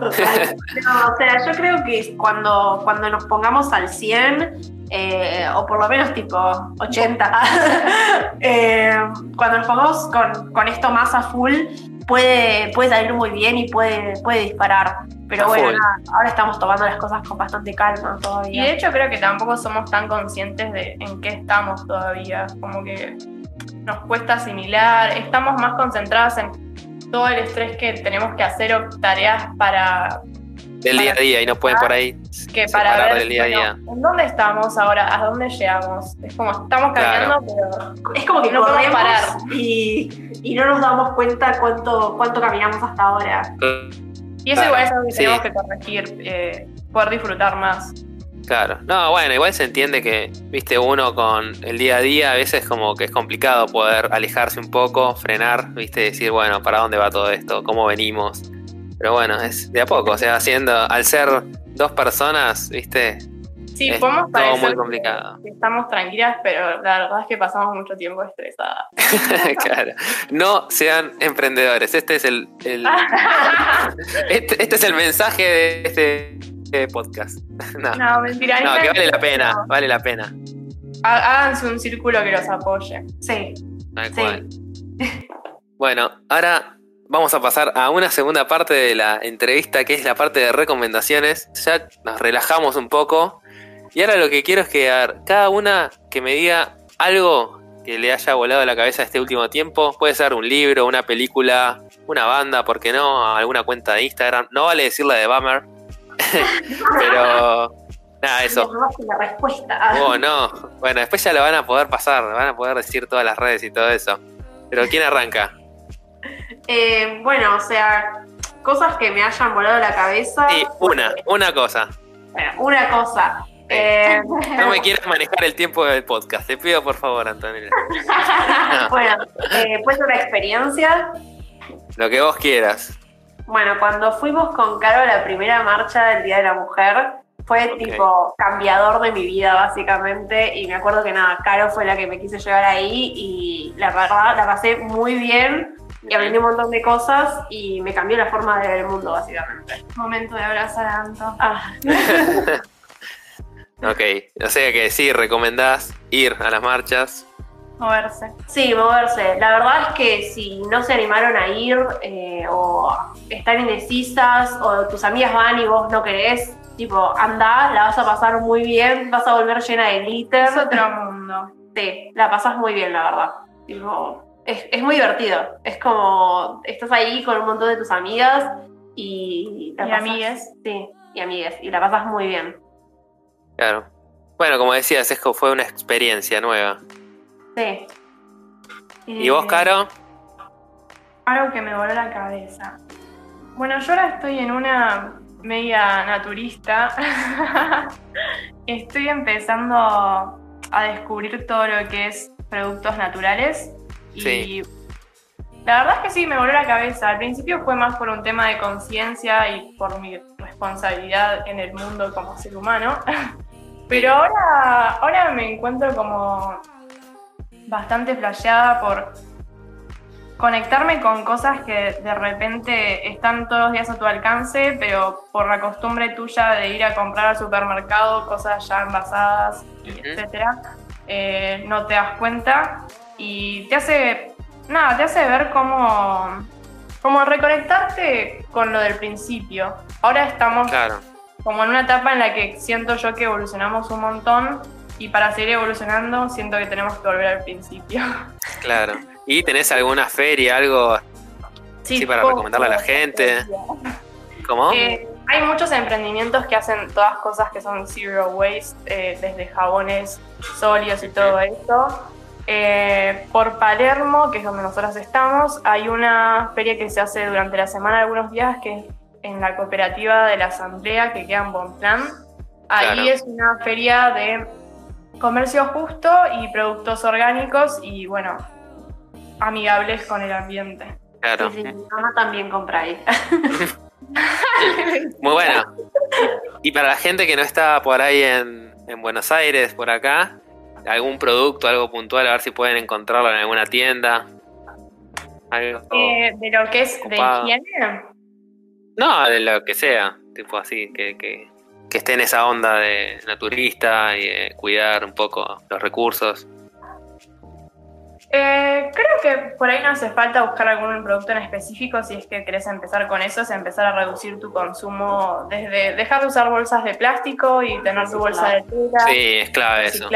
Total. No, o sea, yo creo que cuando, cuando nos pongamos al 100, eh, o por lo menos tipo 80, eh, cuando nos pongamos con, con esto más a full, puede, puede salir muy bien y puede, puede disparar. Pero bueno, nada, ahora estamos tomando las cosas con bastante calma
Y
todavía.
de hecho creo que tampoco somos tan conscientes de en qué estamos todavía, como que nos cuesta asimilar, estamos más concentradas en todo el estrés que tenemos que hacer o tareas para
Del día a día y no pueden por ahí
que para
separar
ver
del día a día.
en dónde estamos ahora, a dónde llegamos. Es como estamos caminando, pero
es como que
no podemos parar.
Y, y no nos damos cuenta cuánto, cuánto caminamos hasta ahora.
Y eso
Claro,
igual es algo que
sí.
tenemos que corregir, eh, poder disfrutar más.
Claro. No, bueno, igual se entiende que, viste, uno con el día a día a veces como que es complicado poder alejarse un poco, frenar, viste, decir, bueno, ¿para dónde va todo esto? ¿Cómo venimos? Pero bueno, es de a poco, o sea, haciendo, al ser dos personas, viste,
Sí,
Es
podemos
todo muy complicado.
que estamos tranquilas, pero la verdad es que pasamos mucho tiempo estresadas.
claro. No sean emprendedores. Este es el, el- este, este es el mensaje de este eh, podcast. No, no,
No, mentira. ni
que vale la pena, vale la pena.
há- Háganse un círculo que los apoye.
Sí.
Tal
Sí.
Bueno, ahora vamos a pasar a una segunda parte de la entrevista, que es la parte de recomendaciones. Ya nos relajamos un poco. Y ahora lo que quiero es que a cada una que me diga algo que le haya volado la cabeza este último tiempo. Puede ser un libro, una película, una banda, ¿por qué no? Alguna cuenta de Instagram. No vale decir la de Bummer. Pero nada, eso.
La respuesta.
Oh, no. Bueno, después ya lo van a poder pasar, van a poder decir todas las redes y todo eso. Pero ¿quién arranca?
Eh, bueno, o sea, cosas que me hayan volado la cabeza.
Sí, una, una cosa.
Bueno, una cosa. Eh,
No me quieras manejar el tiempo del podcast. Te pido por favor, Antonella.
bueno, eh, pues una experiencia.
Lo que vos quieras.
Bueno, cuando fuimos con Caro a la primera marcha del Día de la Mujer, Fue tipo cambiador de mi vida, básicamente. Y me acuerdo que nada, Caro fue la que me quiso llevar ahí y la verdad la pasé muy bien y aprendí un montón de cosas y me cambió la forma de ver el mundo, básicamente.
Momento de abrazar a Anto.
Ah,
Ok, o sea que sí, recomendás ir a las marchas.
Moverse.
sí, moverse. La verdad es que si no se animaron a ir eh, o están indecisas o tus amigas van y vos no querés, tipo, anda, la vas a pasar muy bien, vas a volver llena de glitter.
Es otro mundo.
Sí, la pasas muy bien, la verdad. Tipo, es, es muy divertido. Es como, estás ahí con un montón de tus amigas y... la
Y
pasas-
amigues.
Sí, y amigues. Y la pasas muy bien.
Claro. Bueno, como decías, es que fue una experiencia nueva.
Sí.
¿Y vos,
Eh,
Caro?
Algo que me voló la cabeza. Bueno, yo ahora estoy en una media naturista. estoy empezando a descubrir todo lo que es productos naturales. Y
Sí.
la verdad es que sí, me voló la cabeza. Al principio fue más por un tema de conciencia y por mi responsabilidad en el mundo como ser humano. Pero ahora, ahora me encuentro como bastante flasheada por conectarme con cosas que de repente están todos los días a tu alcance, pero por la costumbre tuya de ir a comprar al supermercado cosas ya envasadas,
Ujú.
etcétera, eh, no te das cuenta y te hace, nada, te hace ver cómo, cómo reconectarte con lo del principio. Ahora estamos
Claro.
como en una etapa en la que siento yo que evolucionamos un montón y para seguir evolucionando siento que tenemos que volver al principio.
Claro. ¿Y tenés alguna feria, algo Sí, para
poco,
recomendarle a la gente. como?
Eh, hay muchos emprendimientos que hacen todas cosas que son zero waste, eh, desde jabones sólidos y todo esto. Eh, por Palermo, que es donde nosotros estamos, hay una feria que se hace durante la semana algunos días, que es en la cooperativa de la Asamblea, que queda en Bonplan. Ahí
Claro.
es una feria de comercio justo y productos orgánicos y, bueno, amigables con el ambiente.
Claro.
Sí, sí, mi mamá también compra ahí.
Muy bueno. Y para la gente que no está por ahí en, en Buenos Aires, por acá, algún producto, algo puntual, a ver si pueden encontrarlo en alguna tienda. Algo.
Eh, de lo que es de higiene.
No, de lo que sea. Tipo así, que, que, que esté en esa onda de naturista y de cuidar un poco los recursos.
Eh, creo que por ahí no hace falta buscar algún producto en específico si es que querés empezar con eso, es empezar a reducir tu consumo desde dejar de usar bolsas de plástico y tener tu bolsa de tela,
Sí, es clave eso.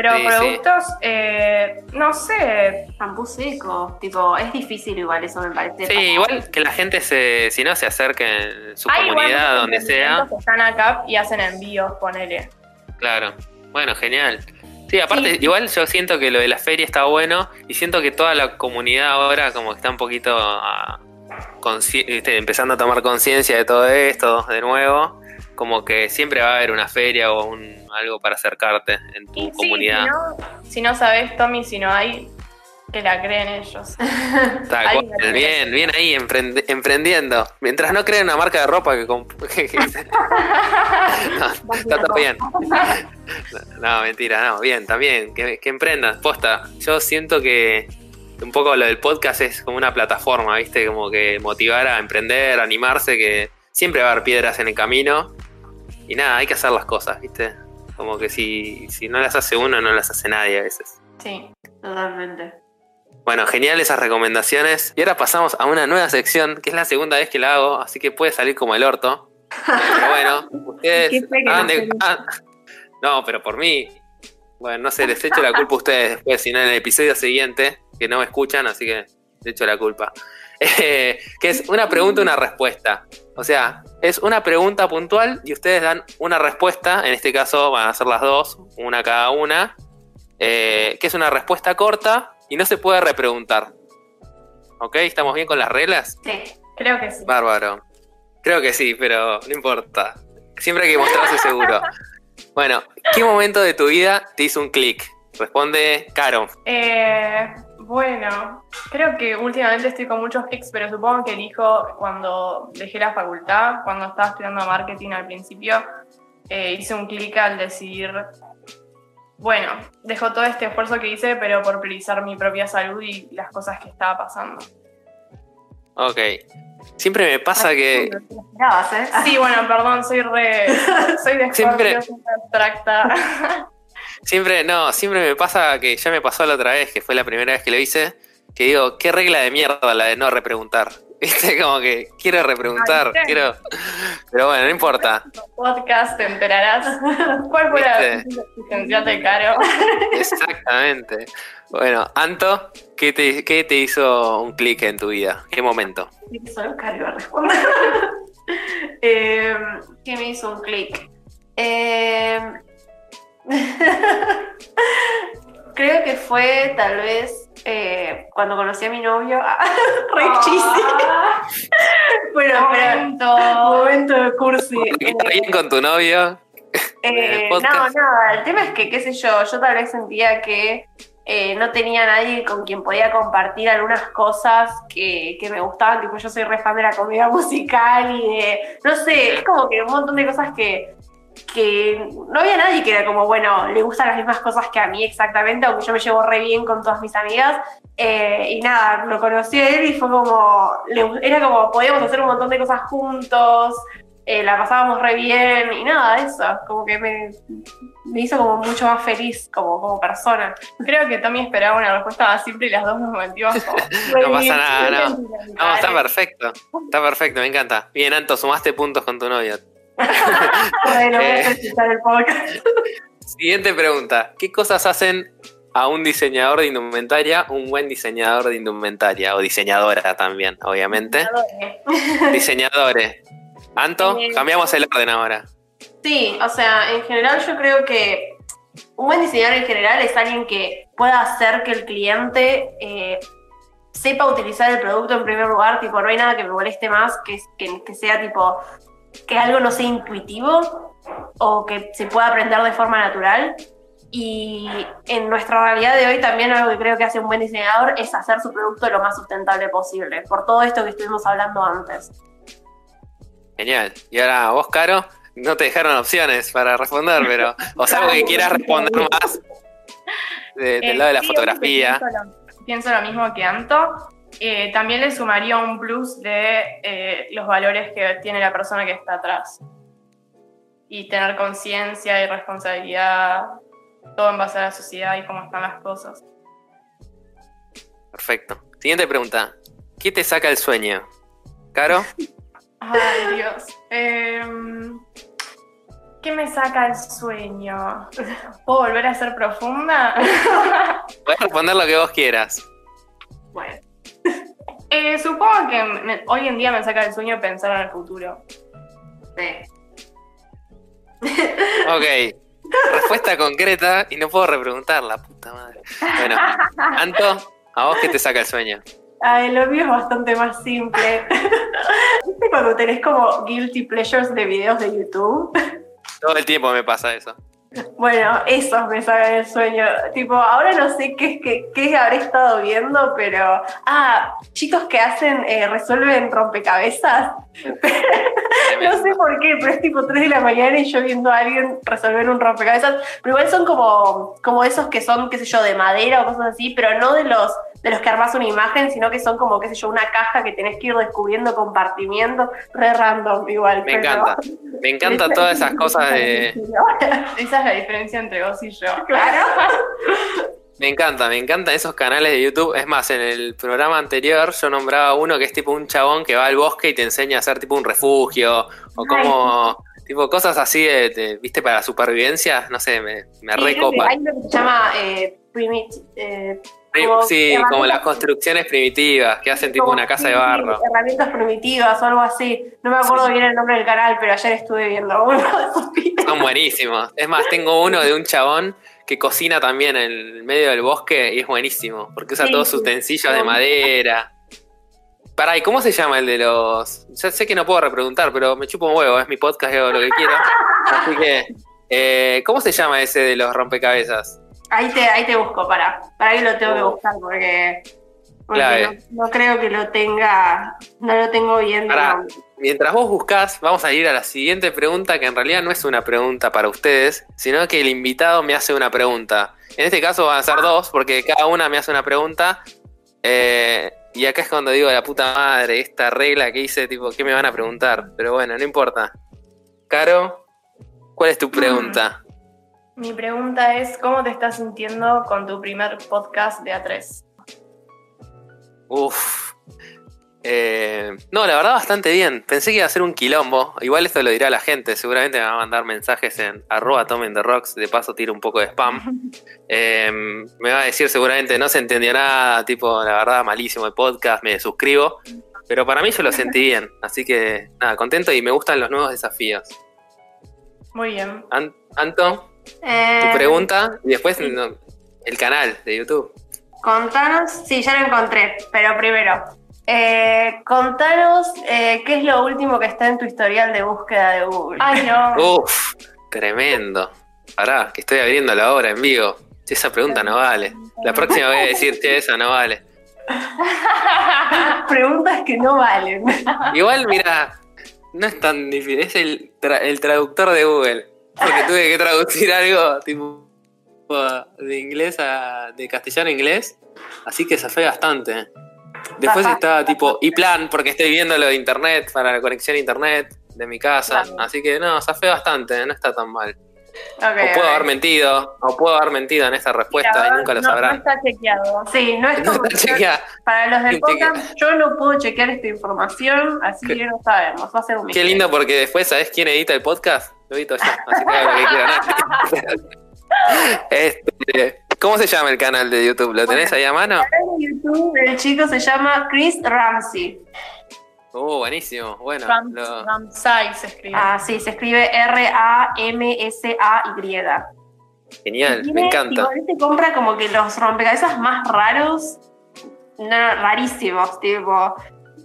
Pero
Sí, sí.
productos, eh, no sé,
Shampoo seco. Tipo, es difícil igual, eso me parece.
Sí, igual que la gente se, si no se acerque en su
hay
comunidad, donde sea.
están acá y hacen envíos, ponele.
Claro. Bueno, genial. Sí, aparte,
Sí.
igual yo siento que lo de la feria está bueno y siento que toda la comunidad ahora como que está un poquito ah, consci- viste, empezando a tomar conciencia de todo esto de nuevo. Como que siempre va a haber una feria o un, algo para acercarte en tu
sí,
comunidad.
si no, si no sabes, Tommy, si no hay, que la creen ellos.
Tal cual. Bien, bien ahí emprendiendo. Mientras no creen una marca de ropa que... comp- que- que- no, está todo bien. No, mentira, no, bien, también, que, que emprendan. Posta, yo siento que un poco lo del podcast es como una plataforma, ¿viste? Como que motivar a emprender, a animarse, que siempre va a haber piedras en el camino. Y nada, hay que hacer las cosas, ¿viste? Como que si, si no las hace uno, no las hace nadie a veces.
Sí.
Totalmente.
Bueno, genial esas recomendaciones. Y ahora pasamos a una nueva sección, que es la segunda vez que la hago, así que puede salir como el orto. Pero bueno, ustedes hagan
no
de- ah, No, pero por mí. Bueno, no sé, les echo la culpa a ustedes después, si no en el episodio siguiente, que no me escuchan, así que les echo la culpa. Eh, que es una pregunta, una respuesta. O sea, es una pregunta puntual y ustedes dan una respuesta, en este caso van a ser las dos, una cada una, eh, que es una respuesta corta y no se puede repreguntar. ¿Ok? ¿Estamos bien con las reglas?
Sí.
Creo que sí.
Bárbaro. Creo que sí, pero no importa. Siempre hay que mostrarse seguro. Bueno, ¿qué momento de tu vida te hizo un clic? Responde Caro.
Eh, bueno, creo que últimamente estoy con muchos clics, pero supongo que elijo cuando dejé la facultad, cuando estaba estudiando marketing al principio. eh, hice un clic al decir, bueno, dejo todo este esfuerzo que hice, pero por priorizar mi propia salud y las cosas que estaba pasando.
Ok. Siempre me pasa que.
¿eh?
Sí, bueno, perdón, soy re. Soy de
Siempre-
abstracta.
Siempre, no, siempre me pasa que ya me pasó la otra vez, que fue la primera vez que lo hice, que digo, qué regla de mierda la de no repreguntar. Viste, como que quiero repreguntar, quiero. Pero bueno, no importa.
Podcast te enterarás. ¿Cuál fue la de Caro?
Exactamente. Bueno, Anto, ¿qué te, qué te hizo un clic en tu vida? ¿Qué momento?
Solo responder. Eh, ¿Qué me hizo un clic? Eh, creo que fue tal vez eh, cuando conocí a mi novio. Re cheesy. bueno, pero
Momento.
momento de cursi.
¿Qué está bien con tu novio?
Eh, no, nada, el tema es que, qué sé yo, yo tal vez sentía que eh, no tenía nadie con quien podía compartir algunas cosas que, que me gustaban, tipo yo soy re fan de la comedia musical y de, no sé, es como que un montón de cosas que, que no había nadie que era como, bueno, le gustan las mismas cosas que a mí exactamente, aunque yo me llevo re bien con todas mis amigas. Eh, y nada, lo conocí a él y fue como, le- era como, podíamos hacer un montón de cosas juntos, eh, la pasábamos re bien y nada, eso, como que me, me hizo como mucho más feliz como, como persona.
Creo que Tommy esperaba una respuesta más simple y las dos nos metimos como.
No pasa nada, no. No, está perfecto. Está perfecto, me encanta. Bien, Anto, sumaste puntos con tu novio.
Bueno, voy a
Eh.
escuchar el podcast.
Siguiente pregunta. ¿Qué cosas hacen a un diseñador de indumentaria un buen diseñador de indumentaria? O diseñadora también, obviamente. Diseñadores. Anto,
Eh,
cambiamos el orden ahora.
Sí, o sea, en general yo creo que un buen diseñador en general es alguien que pueda hacer que el cliente eh, sepa utilizar el producto en primer lugar, tipo, no hay nada que me moleste más que, que, que sea tipo, que algo no sea intuitivo o que se pueda aprender de forma natural. Y en nuestra realidad de hoy también algo que creo que hace un buen diseñador es hacer su producto lo más sustentable posible, por todo esto que estuvimos hablando antes.
Genial. Y ahora vos, Caro, no te dejaron opciones para responder, pero. O sea, algo que quieras responder más de- del
Eh,
lado de la
sí,
fotografía.
Pienso lo, pienso lo mismo que Anto. Eh, también le sumaría un plus de eh, los valores que tiene la persona que está atrás. Y tener conciencia y responsabilidad, todo en base a la sociedad y cómo están las cosas.
Perfecto. Siguiente pregunta. ¿Qué te saca el sueño? ¿Caro?
Ay, Dios. Em, ¿Qué me saca el sueño? ¿Puedo volver a ser profunda?
Puedes responder lo que vos quieras.
Bueno.
Eh, supongo que me- hoy en día me saca el sueño pensar en el futuro.
Sí.
Ok. Respuesta concreta y no puedo repreguntarla, puta madre. Bueno, Anto, ¿a vos qué te saca el sueño?
Ay, lo mío es bastante más simple. ¿Viste cuando tenés como guilty pleasures de videos de YouTube?
Todo el tiempo me pasa eso.
Bueno, esos me sacan el sueño. Tipo, ahora no sé qué, qué, qué habré estado viendo, pero. Ah, chicos que hacen, eh, resuelven rompecabezas. No sé por qué, pero es tipo 3 de la mañana y yo viendo a alguien resolver un rompecabezas. Pero igual son como, como esos que son, qué sé yo, de madera o cosas así, pero no de los, de los que armas una imagen, sino que son como, qué sé yo, una caja que tenés que ir descubriendo compartimientos. Re random igual.
Me
pero-
encanta. Me encantan todas esas cosas de.
Esa es la diferencia entre vos y yo.
Claro.
Me encanta, me encantan esos canales de YouTube. Es más, en el programa anterior yo nombraba uno que es tipo un chabón que va al bosque y te enseña a hacer tipo un refugio o como tipo cosas así de, de- viste para supervivencia, no sé, me, me
Sí,
recopa.
Hay uno que se llama eh, Primit- eh, como
Sí, como las construcciones primitivas que hacen tipo una casa de barro.
Herramientas primitivas o algo así. No me acuerdo
Sí.
bien el nombre del canal, pero ayer estuve viendo uno de esos videos.
Son buenísimos. Es más, tengo uno de un chabón que cocina también en el medio del bosque y es buenísimo, porque usa
Sí,
todos
sí.
utensilios de madera. Pará, ¿y cómo se llama el de los...? Ya sé que no puedo repreguntar, pero me chupo un huevo, es mi podcast, yo hago lo que quiero. Así que, eh, ¿cómo se llama ese de los rompecabezas?
Ahí te, ahí te busco, para. Para que lo tengo que
Oh.
buscar porque. Porque no, no creo que lo tenga, no lo tengo bien
mientras vos buscás, vamos a ir a la siguiente pregunta, que en realidad no es una pregunta para ustedes, sino que el invitado me hace una pregunta. En este caso van a ser dos, porque cada una me hace una pregunta. eh, y acá es cuando digo, la puta madre, esta regla que hice, tipo, ¿qué me van a preguntar? Pero bueno, no importa. Caro, ¿cuál es tu pregunta?
Mi pregunta es, ¿cómo te estás sintiendo con tu primer podcast de A3?
Uf. Eh, no, la verdad bastante bien. Pensé que iba a ser un quilombo. Igual esto lo dirá la gente. Seguramente me va a mandar mensajes en arroba tomen the rocks. De paso tiro un poco de spam. Eh, me va a decir seguramente no se entendió nada. Tipo, la verdad, malísimo el podcast. Me suscribo. Pero para mí yo lo sentí bien. Así que nada, contento y me gustan los nuevos desafíos.
Muy bien.
An- Anto,
Eh,
tu pregunta. Y después no, el canal de YouTube.
Contanos, sí, ya lo encontré, pero primero, eh, contanos eh, qué es lo último que está en tu historial de búsqueda de Google.
Ay, no.
Uf, tremendo. Pará, que estoy abriéndolo ahora en vivo. Si esa pregunta no vale. La próxima voy a decir, che, esa no vale.
Preguntas que no valen.
Igual, mira, no es tan difícil. Es el, tra- el traductor de Google. Porque tuve que traducir algo tipo de inglés a. de castellano a inglés. Así que zafé bastante. Después está tipo y plan, porque estoy viendo lo de internet, para la conexión a internet de mi casa.
Claro.
Así que no, zafé bastante, no está tan mal.
Ok,
O puedo haber mentido, o puedo haber mentido en esta respuesta y nunca lo
no,
sabrán.
No está chequeado.
Sí, no es
No
como
está chequeada.
para los del podcast, yo no puedo chequear esta información, así que no sabemos, va a ser un
Qué lindo porque después, ¿sabes quién edita el podcast? Lo edito yo, así que hago lo que quieran. Este, ¿Cómo se llama el canal de YouTube? ¿Lo tenés ahí a mano?
En YouTube el chico se llama Chris Ramsey.
Uh, buenísimo. Bueno,
Ram-
lo-
Ramsay se escribe.
Ah, sí, se escribe R-A-M-S-A-Y.
genial,
Tiene,
me encanta.
tipo, él te compra como que los rompecabezas más raros, no, rarísimos, tipo.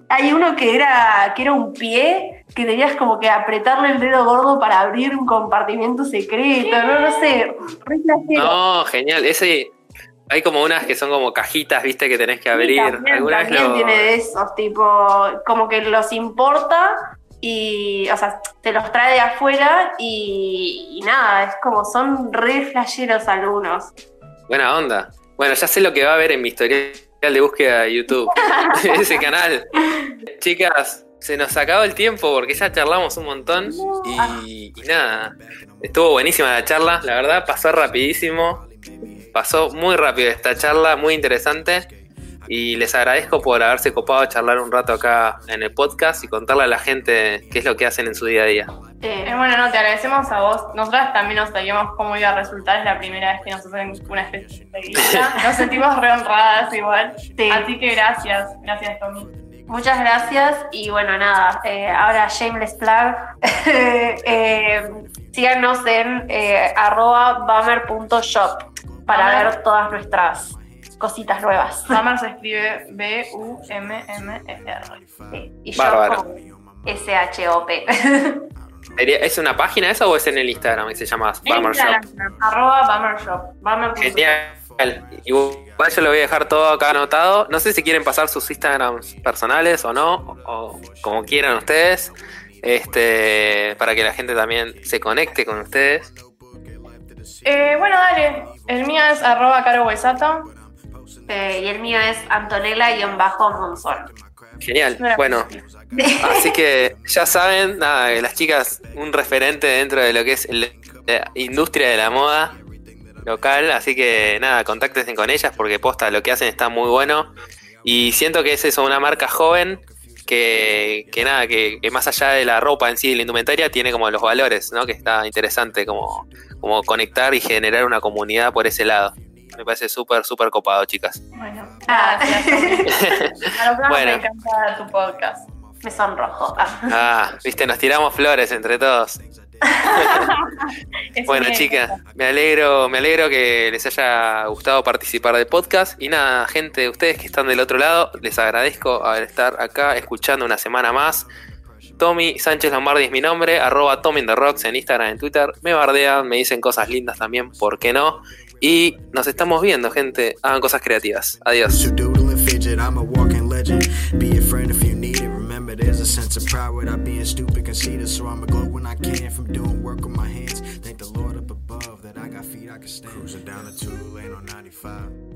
Hay uno que era, que era un pie, que tenías como que apretarle el dedo gordo para abrir un compartimiento secreto, no, no sé, re.
No, genial. Ese, hay como unas que son como cajitas, viste, que tenés que
Sí,
abrir.
también,
¿Alguna vez
también
lo-
tiene de esos, tipo, como que los importa y, o sea, te los trae de afuera y, y nada, es como son re flasheros algunos.
Buena onda. Bueno, ya sé lo que va a haber en mi historial de búsqueda de YouTube. Ese canal. Chicas, se nos acabó el tiempo porque ya charlamos un montón y, y nada. Estuvo buenísima la charla, la verdad, pasó rapidísimo. Pasó muy rápido esta charla, muy interesante. Y les agradezco por haberse copado a charlar un rato acá en el podcast y contarle a la gente qué es lo que hacen en su día a día.
Eh,
bueno, no, te agradecemos a vos. Nosotras también nos sabíamos cómo iba a resultar. Es la primera vez que nos hacen una especie de entrevista. Nos sentimos re honradas igual.
Sí.
Así que gracias. Gracias, Tommy.
Muchas gracias y bueno, nada, eh, ahora shameless plug. Eh, síganos en eh, arroba bummer.shop para
Bummer.
ver todas nuestras cositas nuevas.
Summer se escribe B-U-M-M-E-R.
Sí, Y shop
Bárbaro.
con S-H-O-P.
Sería- ¿Es una página eso o es en el Instagram que se llama Bummer Shop?
Instagram, arroba Bummer Shop. Bummer.shop.
Genial. Igual yo lo voy a dejar todo acá anotado. No sé si quieren pasar sus Instagrams personales o no, o como quieran ustedes. Este, para que la gente también se conecte con ustedes.
Eh, bueno, dale. El mío es arroba Caro Huesato.
Eh, y el mío es Antonella-Monzón.
Genial. Bueno, así que ya saben, nada, que las chicas, un referente dentro de lo que es el- la industria de la moda local. Así que nada, contáctense con ellas porque posta, lo que hacen está muy bueno. Y siento que es eso, una marca joven que, que nada, que, que más allá de la ropa en sí, de la indumentaria, tiene como los valores, ¿no? Que está interesante como, como conectar y generar una comunidad por ese lado. Me parece súper, súper copado, chicas.
Bueno,
Ah.
gracias.
Bueno.
me encanta tu podcast.
Me sonrojo. Ah.
Ah, viste, nos tiramos flores entre todos. Bueno, chicas, me alegro, me alegro que les haya gustado participar del podcast. Y nada, gente, ustedes que están del otro lado, les agradezco haber estar acá escuchando una semana más. Tommy Sánchez Lombardi es mi nombre, arroba Tommy in the Rocks en Instagram, en Twitter. Me bardean, me dicen cosas lindas también, ¿por qué no? Y nos estamos viendo, gente. Hagan cosas creativas. Adiós.
I'm a a there's a sense of pride without being stupid, conceited. So I'ma glow when I can from doing work with my hands. Thank the Lord up above that I got feet I can stand. Cruising down the two lane on 95.